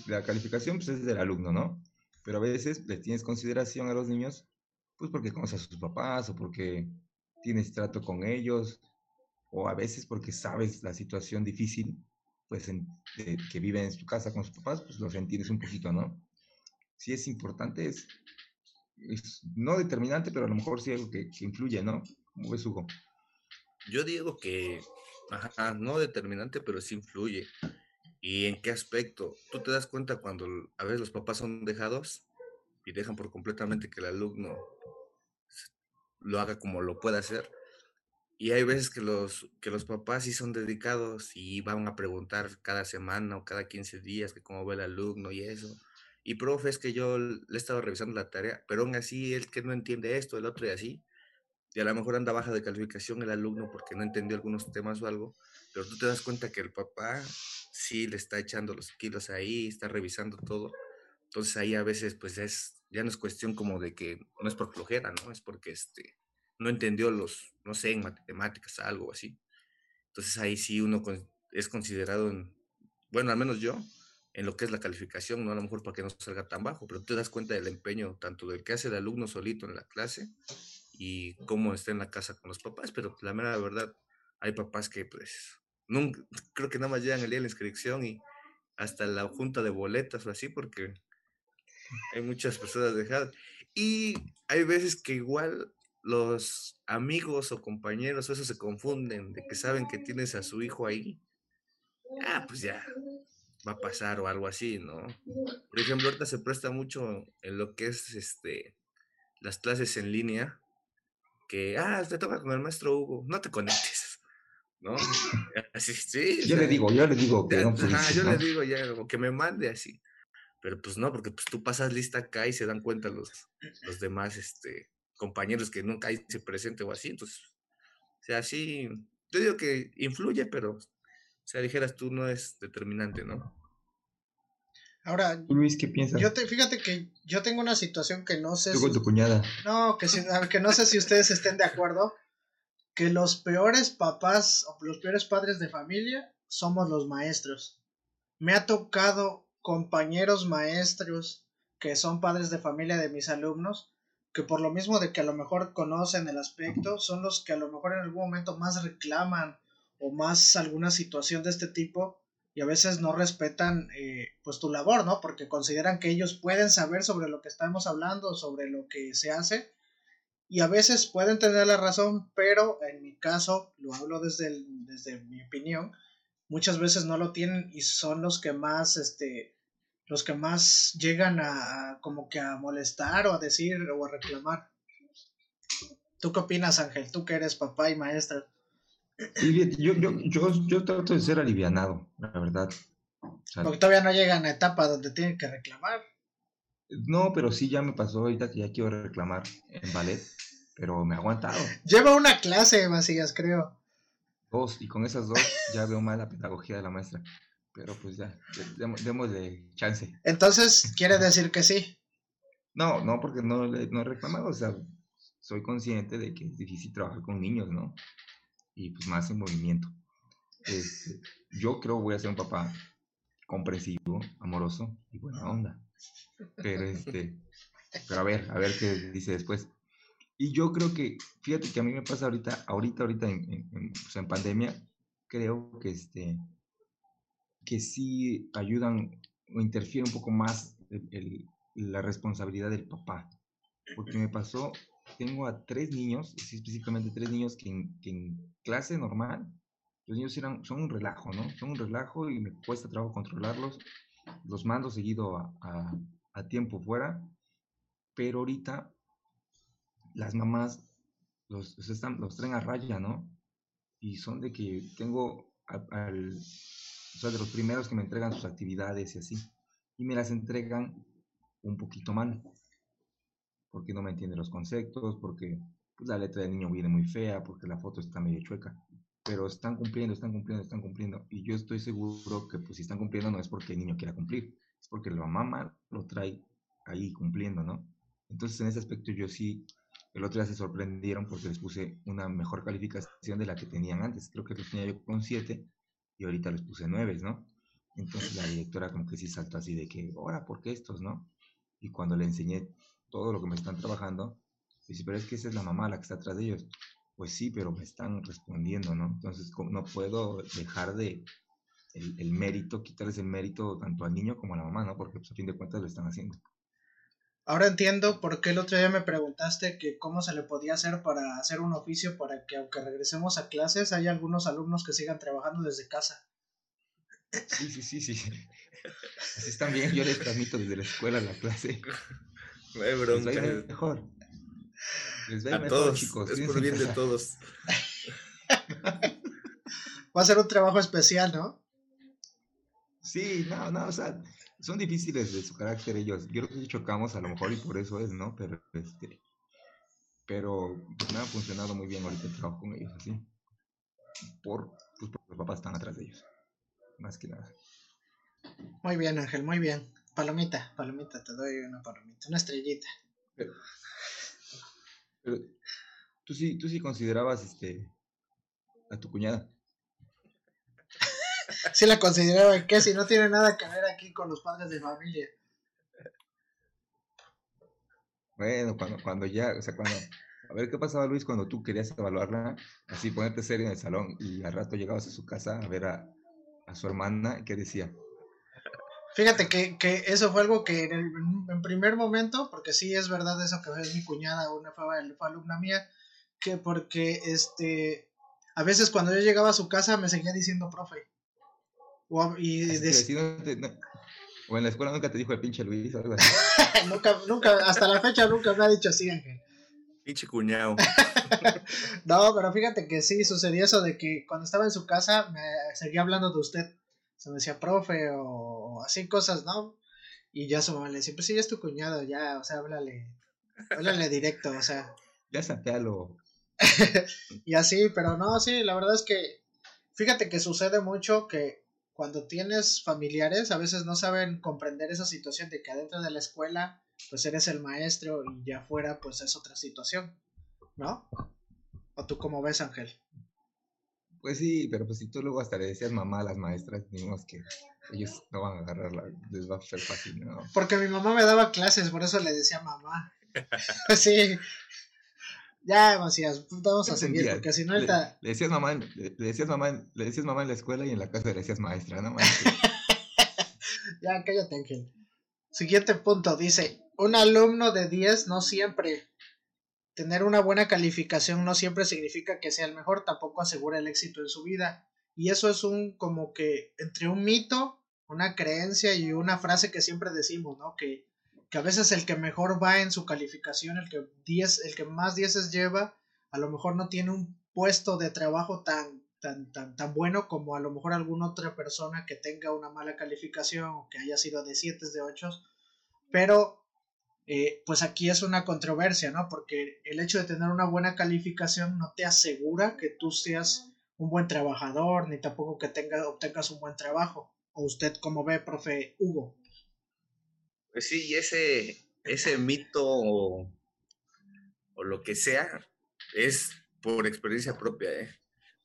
La, calificación pues, es del alumno, ¿no? Pero a veces le tienes consideración a los niños, pues porque conoces a sus papás o porque tienes trato con ellos, o a veces porque sabes la situación difícil pues, que viven en su casa con sus papás, pues los entiendes un poquito, ¿no? Sí es importante, es, no determinante, pero a lo mejor sí algo que, influye, ¿no? ¿Cómo ves, Hugo? Yo digo que, no determinante, pero sí influye. ¿Y en qué aspecto? Tú te das cuenta cuando a veces los papás son dejados y dejan por completamente que el alumno lo haga como lo pueda hacer y hay veces que los, que los papás sí son dedicados y van a preguntar cada semana o cada 15 días que cómo ve el alumno y eso. Y profe, es que yo le he estado revisando la tarea, pero aún así él que no entiende esto, el otro y así. Y a lo mejor anda baja de calificación el alumno porque no entendió algunos temas o algo. pero tú te das cuenta que el papá sí le está echando los kilos ahí, está revisando todo. Entonces ahí a veces pues es, ya no es cuestión como de que no es por flojera, ¿no? Es porque este, no entendió los, no sé, en matemáticas, algo así. Entonces ahí sí uno es considerado, en, bueno, al menos yo, en lo que es la calificación, no a lo mejor para que no salga tan bajo, pero te das cuenta del empeño tanto del que hace el alumno solito en la clase y cómo está en la casa con los papás, pero la mera verdad, hay papás que pues nunca, creo que nada más llegan el día de la inscripción y hasta la junta de boletas o así, porque hay muchas personas dejadas. Y hay veces que igual los amigos o compañeros o eso se confunden de que saben que tienes a su hijo ahí. Ah, pues ya va a pasar o algo así, ¿no? Por ejemplo, ahorita se presta mucho en lo que es este las clases en línea que ah, te toca con el maestro Hugo, no te conectes. ¿No? Así, sí. Yo le digo, yo le digo que no, yo le digo ya, que me mande así. Pero pues no, porque pues tú pasas lista acá y se dan cuenta los, los demás este, compañeros que nunca hay se presente o así. Entonces, o sea, sí, yo digo que influye, pero, o sea, dijeras tú, no es determinante, ¿no? Ahora, Luis, ¿qué piensas? Yo te, fíjate que yo tengo una situación que no sé. Tú con tu cuñada. No, que, que no sé si ustedes estén de acuerdo. Que los peores papás o los peores padres de familia somos los maestros. Me ha tocado compañeros maestros que son padres de familia de mis alumnos que por lo mismo de que a lo mejor conocen el aspecto, son los que a lo mejor en algún momento más reclaman o más alguna situación de este tipo y a veces no respetan eh, pues tu labor, ¿no? Porque consideran que ellos pueden saber sobre lo que estamos hablando, sobre lo que se hace y a veces pueden tener la razón, pero en mi caso, lo hablo desde, desde mi opinión, muchas veces no lo tienen y son los que más este, los que más llegan a, como que a molestar o a decir o a reclamar. ¿Tú qué opinas, Ángel? Tú que eres papá y maestra. Yo, yo, yo, yo trato de ser alivianado, la verdad. Porque todavía no llegan a etapa donde tienen que reclamar. No, pero sí ya me pasó ahorita que ya quiero reclamar en ballet, pero me ha aguantado. Lleva una clase, Macías, creo. Dos, y con esas dos ya veo mal la pedagogía de la maestra. Pero pues ya, démosle chance. Entonces, ¿quiere decir que sí? No, no, porque no, no he reclamado, o sea, soy consciente de que es difícil trabajar con niños, ¿no? Y pues más en movimiento. Este, yo creo voy a ser un papá comprensivo, amoroso y buena onda. Pero este, pero a ver, a ver qué dice después. Y yo creo que, fíjate que a mí me pasa ahorita, ahorita, ahorita en, en, pues en pandemia, creo que este, que sí ayudan o interfieren un poco más el, la responsabilidad del papá. Porque me pasó, tengo a tres niños, específicamente tres niños que en, clase normal, los niños eran, son un relajo, ¿no? Son un relajo y me cuesta trabajo controlarlos. Los mando seguido a, a, tiempo fuera, pero ahorita las mamás los, están, los traen a raya, ¿no? Y son de que tengo al o sea, de los primeros que me entregan sus actividades y así, y me las entregan un poquito mal, porque no me entiende los conceptos, porque pues, la letra del niño viene muy fea, porque la foto está medio chueca, pero están cumpliendo, están cumpliendo, están cumpliendo, y yo estoy seguro que pues si están cumpliendo no es porque el niño quiera cumplir, es porque la mamá lo trae ahí cumpliendo, ¿no? Entonces en ese aspecto yo sí, el otro día se sorprendieron porque les puse una mejor calificación de la que tenían antes, creo que los tenía yo con 7 y ahorita les puse nueve, ¿no? Entonces la directora como que sí saltó así de que, ahora, ¿por qué estos, no? Y cuando le enseñé todo lo que me están trabajando, dice, pero es que esa es la mamá la que está atrás de ellos. Pues sí, pero me están respondiendo, ¿no? Entonces no puedo dejar de el, el mérito, quitarles el mérito tanto al niño como a la mamá, ¿no? Porque pues, a fin de cuentas lo están haciendo. Ahora entiendo por qué el otro día me preguntaste que cómo se le podía hacer para hacer un oficio para que aunque regresemos a clases hay algunos alumnos que sigan trabajando desde casa. Sí, sí, sí, sí. Así están bien, yo les transmito desde la escuela la clase. No hay bronca. Les va mejor. Les va a mejor, todos, chicos. Es por bien de todos. Va a ser un trabajo especial, ¿no? Sí, no, no, o sea, son difíciles de su carácter ellos. Yo creo que chocamos a lo mejor y por eso es, ¿no? Pero este pero pues me ha funcionado muy bien ahorita el trabajo con ellos así. Por, pues, por los papás están atrás de ellos. Más que nada. Muy bien, Ángel, muy bien. Palomita, palomita, te doy una palomita, una estrellita. Pero, pero tú sí, tú sí considerabas este a tu cuñada. Sí la consideraba que si no tiene nada que ver aquí con los padres de familia. Bueno, cuando, cuando ya, o sea, cuando, a ver qué pasaba Luis cuando tú querías evaluarla, así ponerte serio en el salón y al rato llegabas a su casa a ver a, a su hermana, ¿qué decía? Fíjate que, que eso fue algo que en, el, en primer momento, porque sí es verdad eso que es mi cuñada, una fue, fue alumna mía, que porque este a veces cuando yo llegaba a su casa me seguía diciendo profe. O, y Así que des- si no te- no- o en la escuela nunca te dijo el pinche Luis o algo así. nunca, nunca, hasta la fecha nunca me ha dicho así, Ángel. Pinche cuñado. No, pero fíjate que sí sucedía eso de que cuando estaba en su casa me seguía hablando de usted. Se me decía profe o, o así cosas, ¿no? Y ya su mamá le decía, pues sí, ya es tu cuñado, ya, o sea, háblale, háblale directo, o sea. Ya sapealo. y así, pero no, sí, la verdad es que fíjate que sucede mucho que cuando tienes familiares a veces no saben comprender esa situación de que adentro de la escuela pues eres el maestro y ya afuera pues es otra situación, ¿no? ¿O tú cómo ves, Ángel? Pues sí, pero pues si tú luego hasta le decías mamá a las maestras, digamos que ellos no van a agarrarla, les va a ser fácil, ¿no? Porque mi mamá me daba clases, por eso le decía mamá. sí. Ya, Macías, vamos a ¿Qué seguir, porque si no Le, ahorita... le decías mamá, en- le, le decías mamá, en- le decías mamá en la escuela y en la casa le decías maestra, ¿no? Ya, cállate, Ángel. Siguiente punto, dice, un alumno de 10 no siempre, tener una buena calificación no siempre significa que sea el mejor, tampoco asegura el éxito en su vida. Y eso es un como que entre un mito, una creencia y una frase que siempre decimos, ¿no? Que, que a veces el que mejor va en su calificación, el que 10, el que más dieces lleva, a lo mejor no tiene un puesto de trabajo tan tan, tan, tan bueno como a lo mejor alguna otra persona que tenga una mala calificación o que haya sido de 7 de 8 pero eh, pues aquí es una controversia no porque el hecho de tener una buena calificación no te asegura que tú seas un buen trabajador ni tampoco que tenga, obtengas un buen trabajo. O usted como ve profe Hugo Pues sí, ese, ese mito o, lo que sea es por experiencia propia, ¿eh?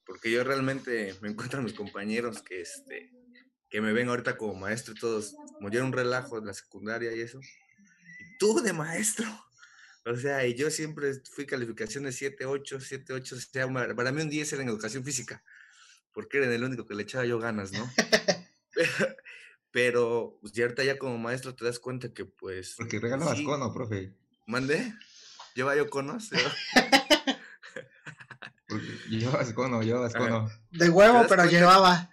Porque yo realmente me encuentro a mis compañeros que, este, que me ven ahorita como maestro y todos, como yo era un relajo en la secundaria y eso. Y tú de maestro. O sea, y yo siempre fui calificaciones 7, 8, 7, 8. O sea, para mí un 10 era en educación física, porque era el único que le echaba yo ganas, ¿no? pero pues, ya ahorita ya como maestro te das cuenta que pues... Porque regalabas sí, cono, profe. ¿Mandé? ¿Lleva yo conos? Porque llevabas cono, llevabas cono. de huevo pero cuenta? llevaba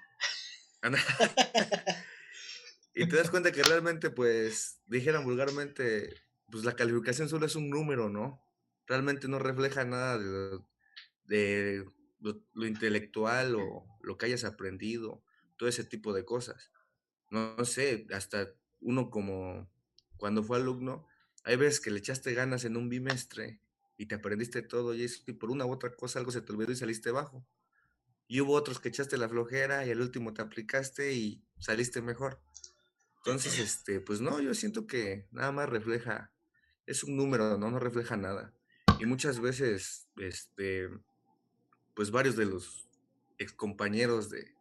y te das cuenta que realmente, pues, dijeran vulgarmente, pues la calificación solo es un número, ¿no? Realmente no refleja nada de lo, de lo, lo intelectual o lo que hayas aprendido, todo ese tipo de cosas. No, no sé, hasta uno como cuando fue alumno, hay veces que le echaste ganas en un bimestre y te aprendiste todo y, eso, y por una u otra cosa algo se te olvidó y saliste bajo. Y hubo otros que echaste la flojera y al último te aplicaste y saliste mejor. Entonces, este, pues no, yo siento que nada más refleja, es un número, no, no refleja nada. Y muchas veces, este, pues varios de los excompañeros de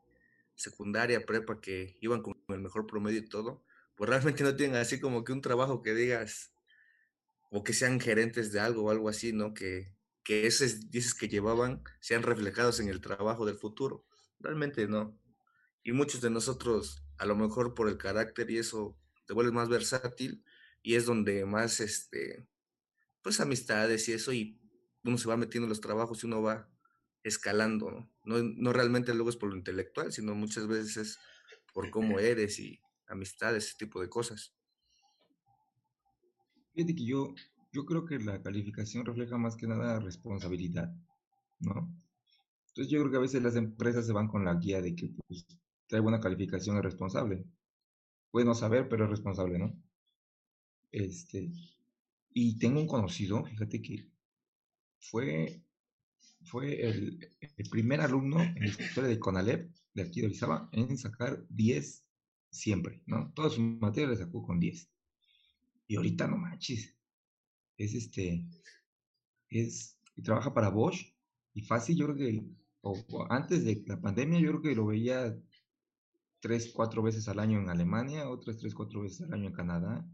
secundaria, prepa, que iban con el mejor promedio y todo, pues realmente no tienen así como que un trabajo que digas, o que sean gerentes de algo o algo así, ¿no? Que, que esos dices que llevaban sean reflejados en el trabajo del futuro. Realmente no. Y muchos de nosotros, a lo mejor por el carácter y eso, te vuelves más versátil y es donde más, este, pues amistades y eso, y uno se va metiendo en los trabajos y uno va escalando, ¿no? No, no realmente luego es por lo intelectual, sino muchas veces es por cómo eres y amistades, ese tipo de cosas. Fíjate que yo, yo creo que la calificación refleja más que nada responsabilidad, ¿no? Entonces yo creo que a veces las empresas se van con la guía de que pues, trae buena calificación es responsable. Puede no saber, pero es responsable, ¿no? Este, y tengo un conocido, fíjate que fue, fue el, primer alumno en la historia de CONALEP de aquí de Orizaba en sacar 10 siempre, ¿no? Todas sus materias las sacó con 10. Y ahorita no manches. Es este, es, y trabaja para Bosch y fácil, yo creo que, o, antes de la pandemia, yo creo que lo veía tres, cuatro veces al año en Alemania, otras tres, cuatro veces al año en Canadá,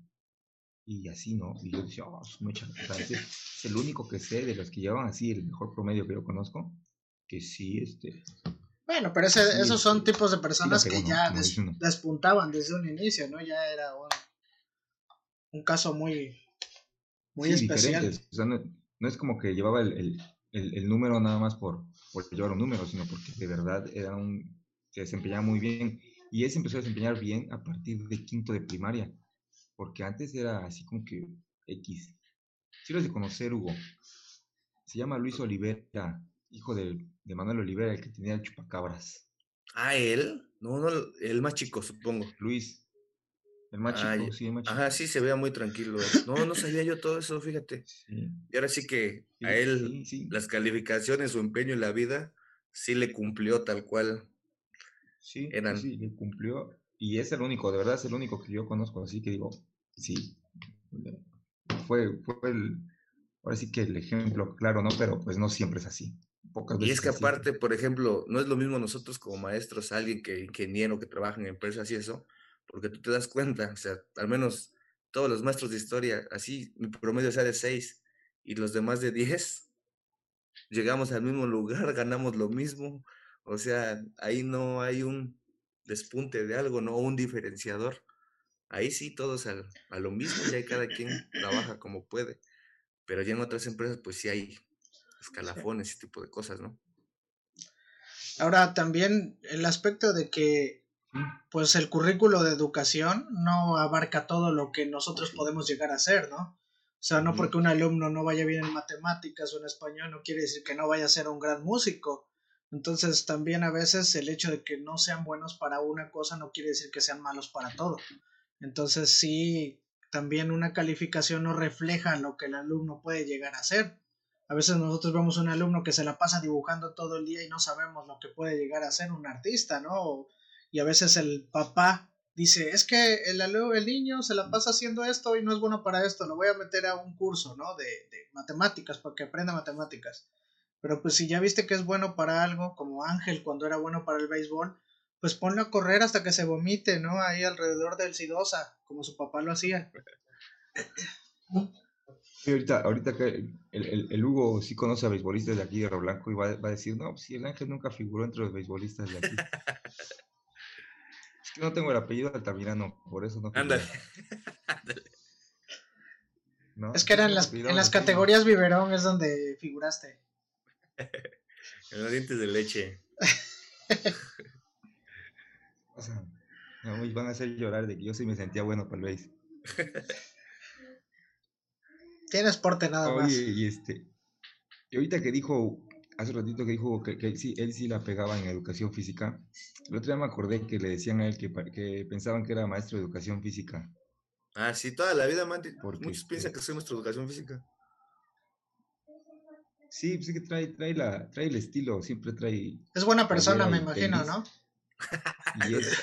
y así, ¿no? Y yo decía, oh, es, el único que sé de los que llevan así el mejor promedio que yo conozco, que sí, este... Bueno, pero esos son tipos de personas que ya despuntaban desde un inicio, ¿no? Ya era un, caso muy, muy especial. O sea, no, es como que llevaba el, el, número nada más por, por llevar un número, sino porque de verdad era un, se desempeñaba muy bien. Y él se empezó a desempeñar bien a partir de quinto de primaria, porque antes era así como que X. Si lo de conocer, Hugo. Se llama Luis Olivera, hijo de, de Manuel Olivera, el que tenía el chupacabras. Ah, él. No, no, el más chico, supongo. Luis. El más chico, sí, el más chico. Ajá, sí, se veía muy tranquilo. No, no sabía yo todo eso, fíjate. Y ahora sí que a él las calificaciones, su empeño en la vida, sí le cumplió tal cual. Sí, sí, le cumplió. Y es el único, de verdad es el único que yo conozco, así que digo, sí. Fue, fue el, ahora sí que el ejemplo, claro, ¿no? Pero pues no siempre es así. Pocas veces y es que aparte, por ejemplo, no es lo mismo nosotros como maestros, alguien que ingeniero que trabaja en empresas y eso, porque tú te das cuenta, o sea, al menos todos los maestros de historia, así mi promedio sea de 6 y los demás de 10, llegamos al mismo lugar, ganamos lo mismo, o sea, ahí no hay un despunte de algo, no un diferenciador. Ahí sí todos a lo mismo, ya cada quien trabaja como puede. Pero ya en otras empresas, pues sí hay escalafones, ese tipo de cosas, ¿no? Ahora también el aspecto de que pues el currículo de educación no abarca todo lo que nosotros podemos llegar a hacer, ¿no? O sea, no porque un alumno no vaya bien en matemáticas o en español no quiere decir que no vaya a ser un gran músico. Entonces también a veces el hecho de que no sean buenos para una cosa no quiere decir que sean malos para todo. Entonces sí, también una calificación no refleja lo que el alumno puede llegar a ser. A veces nosotros vemos un alumno que se la pasa dibujando todo el día y no sabemos lo que puede llegar a ser un artista, ¿no? y a veces el papá dice, es que el, el niño se la pasa haciendo esto y no es bueno para esto, lo voy a meter a un curso, ¿no? De, de matemáticas, para que aprenda matemáticas. Pero pues si ya viste que es bueno para algo, como Ángel cuando era bueno para el béisbol, pues ponlo a correr hasta que se vomite, ¿no? Ahí alrededor del Sidosa, como su papá lo hacía. ahorita, ahorita que el, el, Hugo sí conoce a beisbolistas de aquí de Río Blanco y va, va, a decir, no, pues si el Ángel nunca figuró entre los beisbolistas de aquí. Es que no tengo el apellido Altamirano, por eso no. Ándale. Es que eran las, en las categorías biberón es donde figuraste. en los dientes de leche. o sea, me van a hacer llorar de que yo sí me sentía bueno para el base. Tienes porte nada más. Y este. Y ahorita que dijo hace ratito que dijo que, sí, él sí la pegaba en educación física. El otro día me acordé que le decían a él que, que pensaban que era maestro de educación física. Ah, sí, toda la vida, man. Porque muchos piensan que soy maestro de educación física. Sí, pues es que trae, trae, la, trae el estilo, siempre trae. Es buena persona, me imagino, ¿no? Y es,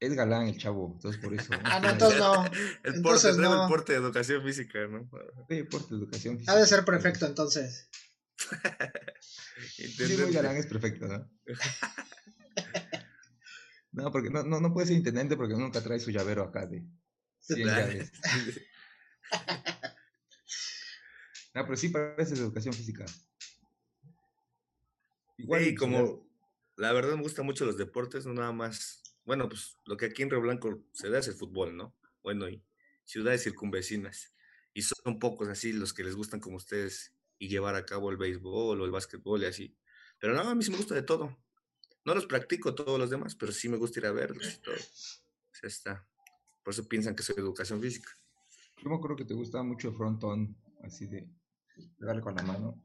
es galán el chavo, entonces por eso. Ah, no, entonces no. El porte, no. el porte de educación física, ¿no? Sí, porte de educación física. Ha de ser perfecto entonces. sí, muy galán es perfecto, ¿no? no, porque no, no, no puede ser intendente porque nunca trae su llavero acá de 100 llaves. no, pero sí parece de educación física. Igual, sí, como la verdad me gustan mucho los deportes, no nada más. Bueno, pues lo que aquí en Río Blanco se ve es el fútbol, ¿no? Bueno, y ciudades circunvecinas. Y son pocos así los que les gustan como ustedes y llevar a cabo el béisbol o el básquetbol y así. Pero no, a mí sí me gusta de todo. No los practico todos los demás, pero sí me gusta ir a verlos y todo. Sea, está. Por eso piensan que soy educación física. Yo me acuerdo que te gustaba mucho el frontón, así de pegarle con la mano.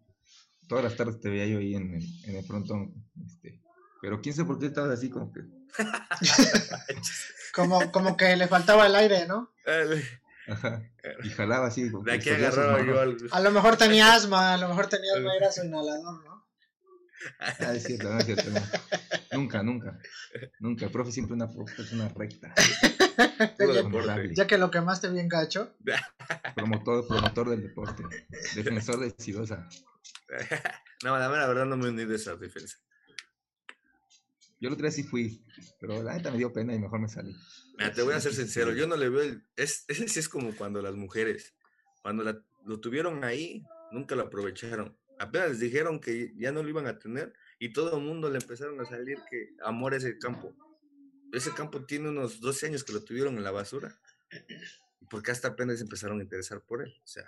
Todas las tardes te veía yo ahí en el, en el frontón. Este, pero quién sabe por qué estabas así como que... como, como que le faltaba el aire, ¿no? Eh, y jalaba así. De aquí agarraba yo algo. A lo mejor tenía asma, a lo mejor tenía asma, era su inhalador, ¿no? Ah, es cierto, no es cierto. no. Nunca, nunca. Nunca. El profe siempre una persona recta. Ya-. Ya que lo quemaste bien gacho. Promotor, promotor del deporte. Defensor de Sidosa. No, la verdad no me uní de esa defensa. Yo el otro día sí fui, pero la neta me dio pena y mejor me salí. Mira, te voy a ser sincero, yo no le veo el... Es, ese sí es como cuando las mujeres, cuando la- lo tuvieron ahí, nunca lo aprovecharon. Apenas les dijeron que ya no lo iban a tener y todo el mundo le empezaron a salir que amor a ese campo. Ese campo tiene unos 12 años que lo tuvieron en la basura. Porque hasta apenas empezaron a interesar por él. O sea,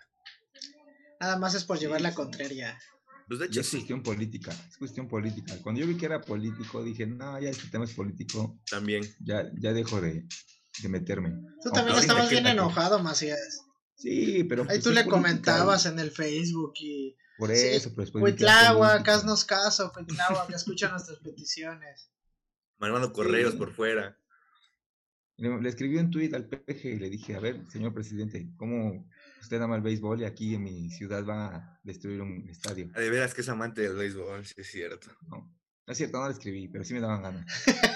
Nada más es por llevar la contraria. Pues de Y hecho es sí, cuestión política, es cuestión política. Cuando yo vi que era político, dije, no, ya este tema es político, también. ya, ya dejo de, de meterme. Tú Aunque también estabas que- bien enojado, Macías. Sí, pero... Ahí pues, tú le política, comentabas en el Facebook y... Por Sí, eso, pero es política Huitláhuac, política. haznos caso, Huitláhuac, escucha nuestras peticiones. Mandando correos Sí. por fuera. Le, le escribí un tuit al PG y le dije, a ver, señor presidente, ¿cómo usted ama el béisbol y aquí en mi ciudad va a destruir un estadio? Ah, De veras que es amante del béisbol, sí es cierto. No, no es cierto, no le escribí, pero sí me daban ganas.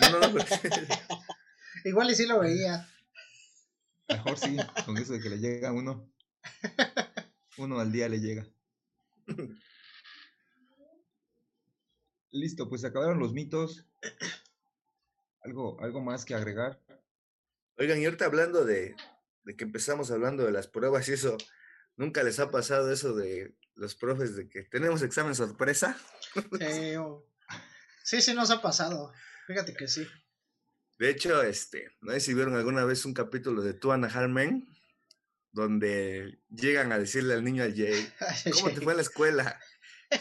No, no, no, porque- Igual y sí lo veía. Mejor sí, con eso de que le llega uno. Uno al día le llega. Listo, pues se acabaron los mitos. Algo, algo más que agregar. Oigan, y ahorita hablando de, de que empezamos hablando de las pruebas y eso, ¿nunca les ha pasado eso de los profes de que tenemos examen sorpresa? Eh, o- Sí, sí nos ha pasado. Fíjate que sí. De hecho, este, no sé si vieron alguna vez un capítulo de Two and a Half Men, donde llegan a decirle al niño al Jay, ¿cómo te fue en la escuela?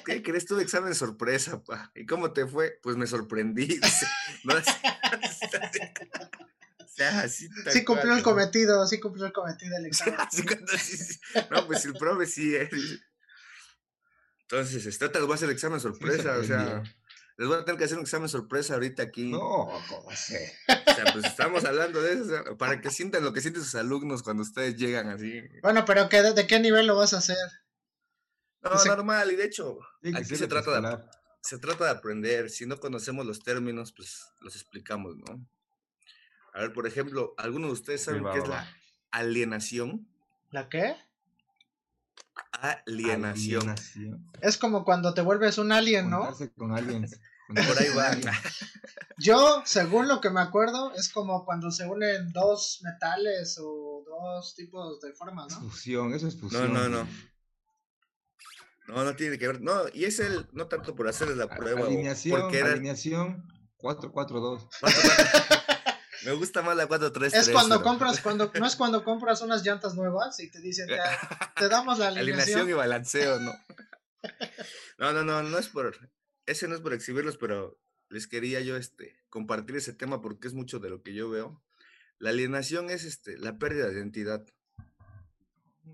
¿Qué crees? Tuve examen sorpresa, pa. ¿Y cómo te fue? Pues me sorprendí. dice. No, sea, así Sí cumplió cual, el ¿no? cometido, sí cumplió el cometido del examen. No, pues el profe sí. eh, dice. Entonces, este, ahorita les voy a hacer el examen sorpresa, o sea, les voy a tener que hacer un examen sorpresa ahorita aquí. No, ¿cómo sé? O sea, pues estamos hablando de eso, para que sientan lo que sienten sus alumnos cuando ustedes llegan así. Bueno, pero ¿qué, ¿de qué nivel lo vas a hacer? No, normal, y de hecho, aquí se trata de, se trata de aprender. Si no conocemos los términos, pues los explicamos, ¿no? A ver, por ejemplo, ¿alguno de ustedes saben va, qué es va, la alienación? ¿La qué? Alienación. Alienación. Es como cuando te vuelves un alien, ¿no? Juntarse con aliens. Por ahí va. Yo, según lo que me acuerdo, es como cuando se unen dos metales o dos tipos de formas, Es ¿no? fusión, eso es No, fusión. no, no. No, no tiene que ver. No, y es el, no tanto por hacerles la prueba. Alineación, porque era, alineación 4-4-2. Me gusta más la 4-3-3. Es cuando pero- compras, cuando, no es cuando compras unas llantas nuevas y te dicen, te, te damos la Alineación alineación. y balanceo, ¿no? No, no, no, no es por. Ese no es por exhibirlos, pero les quería yo este, compartir ese tema porque es mucho de lo que yo veo. La alienación es este, la pérdida de identidad.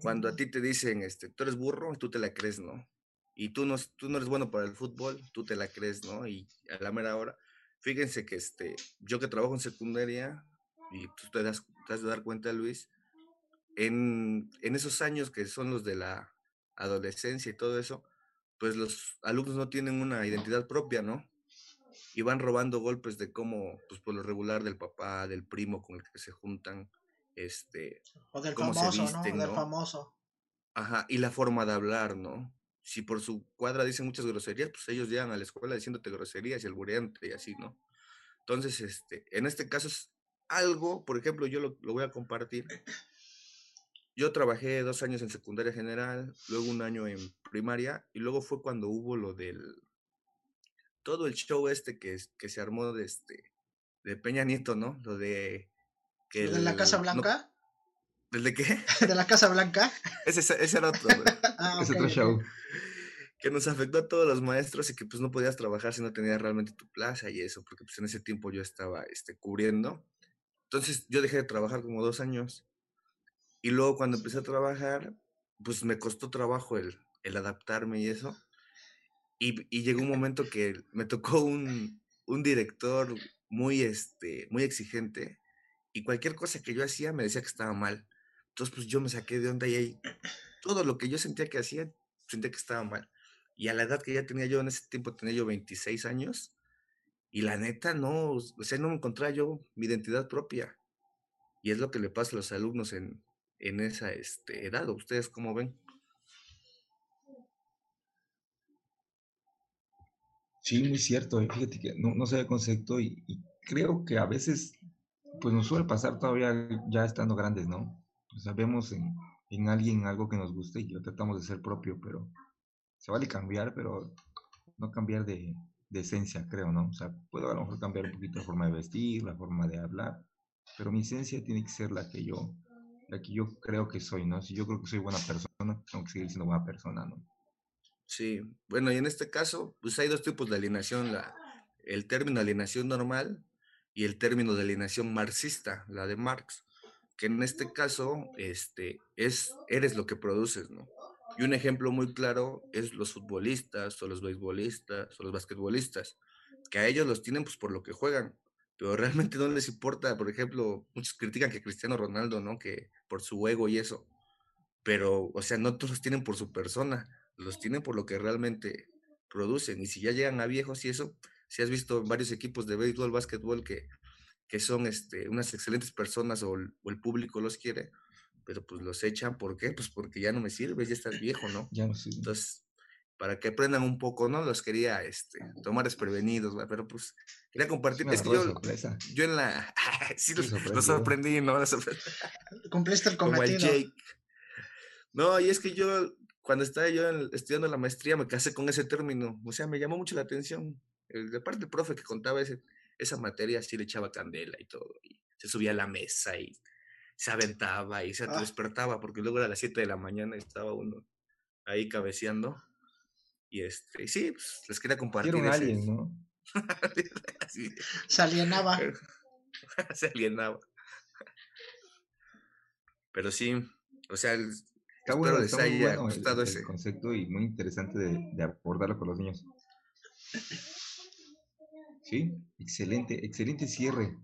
Cuando a ti te dicen, este, tú eres burro, tú te la crees, ¿no? Y tú no, tú no eres bueno para el fútbol, tú te la crees, ¿no? Y a la mera hora, fíjense que este, yo que trabajo en secundaria, y tú te das, te has de dar cuenta, Luis, en, en esos años que son los de la adolescencia y todo eso, pues los alumnos no tienen una identidad propia, ¿no? Y van robando golpes de cómo, pues por lo regular del papá, del primo con el que se juntan, este, O del cómo se famoso, visten, ¿no? Del ¿no? famoso. Ajá, y la forma de hablar, ¿no? Si por su cuadra dicen muchas groserías, pues ellos llegan a la escuela diciéndote groserías y albureante y así, ¿no? Entonces, este, en este caso es algo, por ejemplo, yo lo, lo voy a compartir. Yo trabajé dos años en secundaria general, luego un año en primaria, y luego fue cuando hubo lo del, todo el show este que, que se armó de este, de Peña Nieto, ¿no? Lo de... Que ¿De la Casa no- Blanca? ¿El de qué? ¿De la Casa Blanca? Ese, ese era otro, güey. Ah, Es ok, otro show. que nos afectó a todos los maestros y que pues no podías trabajar si no tenías realmente tu plaza y eso, porque pues en ese tiempo yo estaba este, cubriendo. Entonces yo dejé de trabajar como dos años y luego cuando empecé a trabajar, pues me costó trabajo el, el adaptarme y eso. Y, y llegó un momento que me tocó un, un director muy, este, muy exigente y cualquier cosa que yo hacía me decía que estaba mal. Entonces pues yo me saqué de onda y ahí todo lo que yo sentía que hacía, sentía que estaba mal. Y a la edad que ya tenía yo, en ese tiempo tenía yo 26 años, y la neta no, o sea, no me encontraba yo mi identidad propia. Y es lo que le pasa a los alumnos en, en esa este, edad. ¿Ustedes cómo ven? Sí, muy cierto. Fíjate que no, no sé el concepto y, creo que a veces pues nos suele pasar todavía ya estando grandes, ¿no? Vemos en, en alguien algo que nos guste y lo tratamos de ser propio, pero se vale cambiar, pero no cambiar de, de esencia, creo, ¿no? O sea, puedo a lo mejor cambiar un poquito la forma de vestir, la forma de hablar, pero mi esencia tiene que ser la que yo, la que yo creo que soy, ¿no? Si yo creo que soy buena persona, tengo que seguir siendo buena persona, ¿no? Sí, bueno, y en este caso, pues hay dos tipos de alienación, la, el término alienación normal y el término de alienación marxista, la de Marx, que en este caso este, es, eres lo que produces, ¿no? Y un ejemplo muy claro es los futbolistas o los beisbolistas o los basquetbolistas, que a ellos los tienen pues por lo que juegan, pero realmente no les importa, por ejemplo, muchos critican que Cristiano Ronaldo, ¿no? Que por su ego y eso, pero, o sea, no todos los tienen por su persona, los tienen por lo que realmente producen. Y si ya llegan a viejos y eso, si has visto varios equipos de béisbol, básquetbol que, que son este, unas excelentes personas o el, público los quiere, pero pues los echan, ¿por qué? Pues porque ya no me sirves, ya estás viejo, ¿no? Ya no sirve. Entonces, para que aprendan un poco, ¿no? Los quería este, tomar desprevenidos, pero pues quería compartir. Es, que yo, yo en la... sí, los, sorprendí, ¿no? Cumpliste el cometido. Jake. No, y es que yo cuando estaba yo estudiando la maestría me casé con ese término, o sea, me llamó mucho la atención. De parte del profe que contaba ese, esa materia, sí le echaba candela y todo, y se subía a la mesa y se aventaba y se ah. despertaba, porque luego a las 7 de la mañana estaba uno ahí cabeceando. Y este, sí, pues, les quería compartir. Era un alien, ¿no? Se alienaba. se alienaba. Pero sí, o sea, Está bueno, el, concepto y muy interesante de, abordarlo con los niños. Sí, excelente, excelente cierre.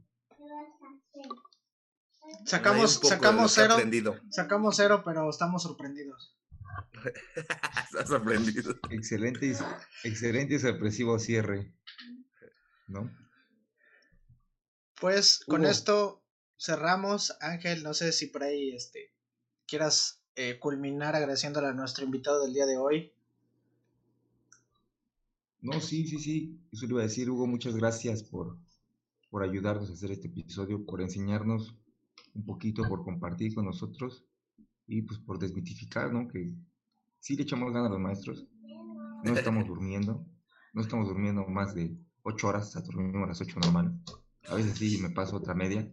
Sacamos, sacamos cero. Sacamos cero, pero estamos sorprendidos. Estás sorprendido. Excelente, excelente y sorpresivo cierre. ¿No? Pues con esto cerramos. Ángel, no sé si por ahí este, quieras eh, culminar agradeciéndole a nuestro invitado del día de hoy. No, sí, sí, sí, eso le iba a decir, Hugo, muchas gracias por, por ayudarnos a hacer este episodio, por enseñarnos un poquito, por compartir con nosotros y pues por desmitificar, ¿no? Que sí le echamos ganas a los maestros, no estamos durmiendo, no estamos durmiendo más de ocho horas, hasta dormimos a las ocho normal. A veces sí me paso otra media,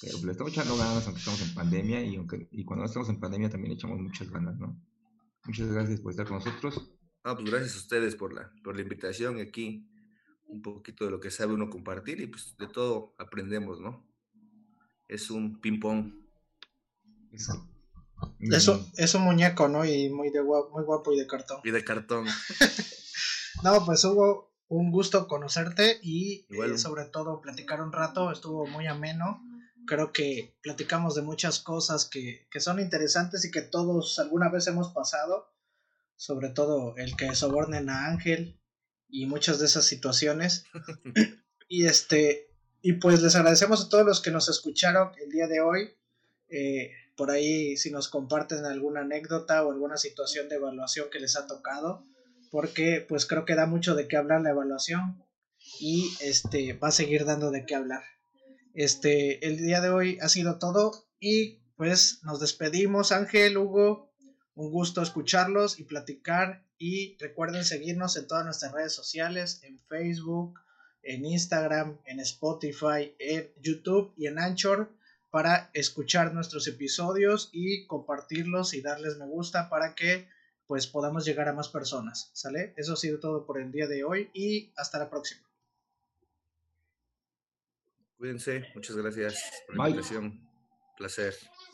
pero le estamos echando ganas aunque estamos en pandemia y, aunque, y cuando no estamos en pandemia también echamos muchas ganas, ¿no? Muchas gracias por estar con nosotros. Ah, pues gracias a ustedes por la, por la invitación y aquí un poquito de lo que sabe uno compartir y pues de todo aprendemos, ¿no? Es un ping-pong. Eso. Eso, es un muñeco, ¿no? Y muy, de guapo, muy guapo y de cartón. Y de cartón. no, pues hubo un gusto conocerte y eh, sobre todo platicar un rato, estuvo muy ameno creo que platicamos de muchas cosas que, son interesantes y que todos alguna vez hemos pasado, sobre todo el que sobornen a Ángel y muchas de esas situaciones. y este, y pues les agradecemos a todos los que nos escucharon el día de hoy. Eh, por ahí si nos comparten alguna anécdota o alguna situación de evaluación que les ha tocado, porque pues creo que da mucho de qué hablar la evaluación y este va a seguir dando de qué hablar. Este, el día de hoy ha sido todo y pues nos despedimos, Ángel, Hugo, un gusto escucharlos y platicar y recuerden seguirnos en todas nuestras redes sociales, en Facebook, en Instagram, en Spotify, en YouTube y en Anchor para escuchar nuestros episodios y compartirlos y darles me gusta para que pues podamos llegar a más personas, ¿sale? Eso ha sido todo por el día de hoy y hasta la próxima. Cuídense, muchas gracias por la invitación. Placer.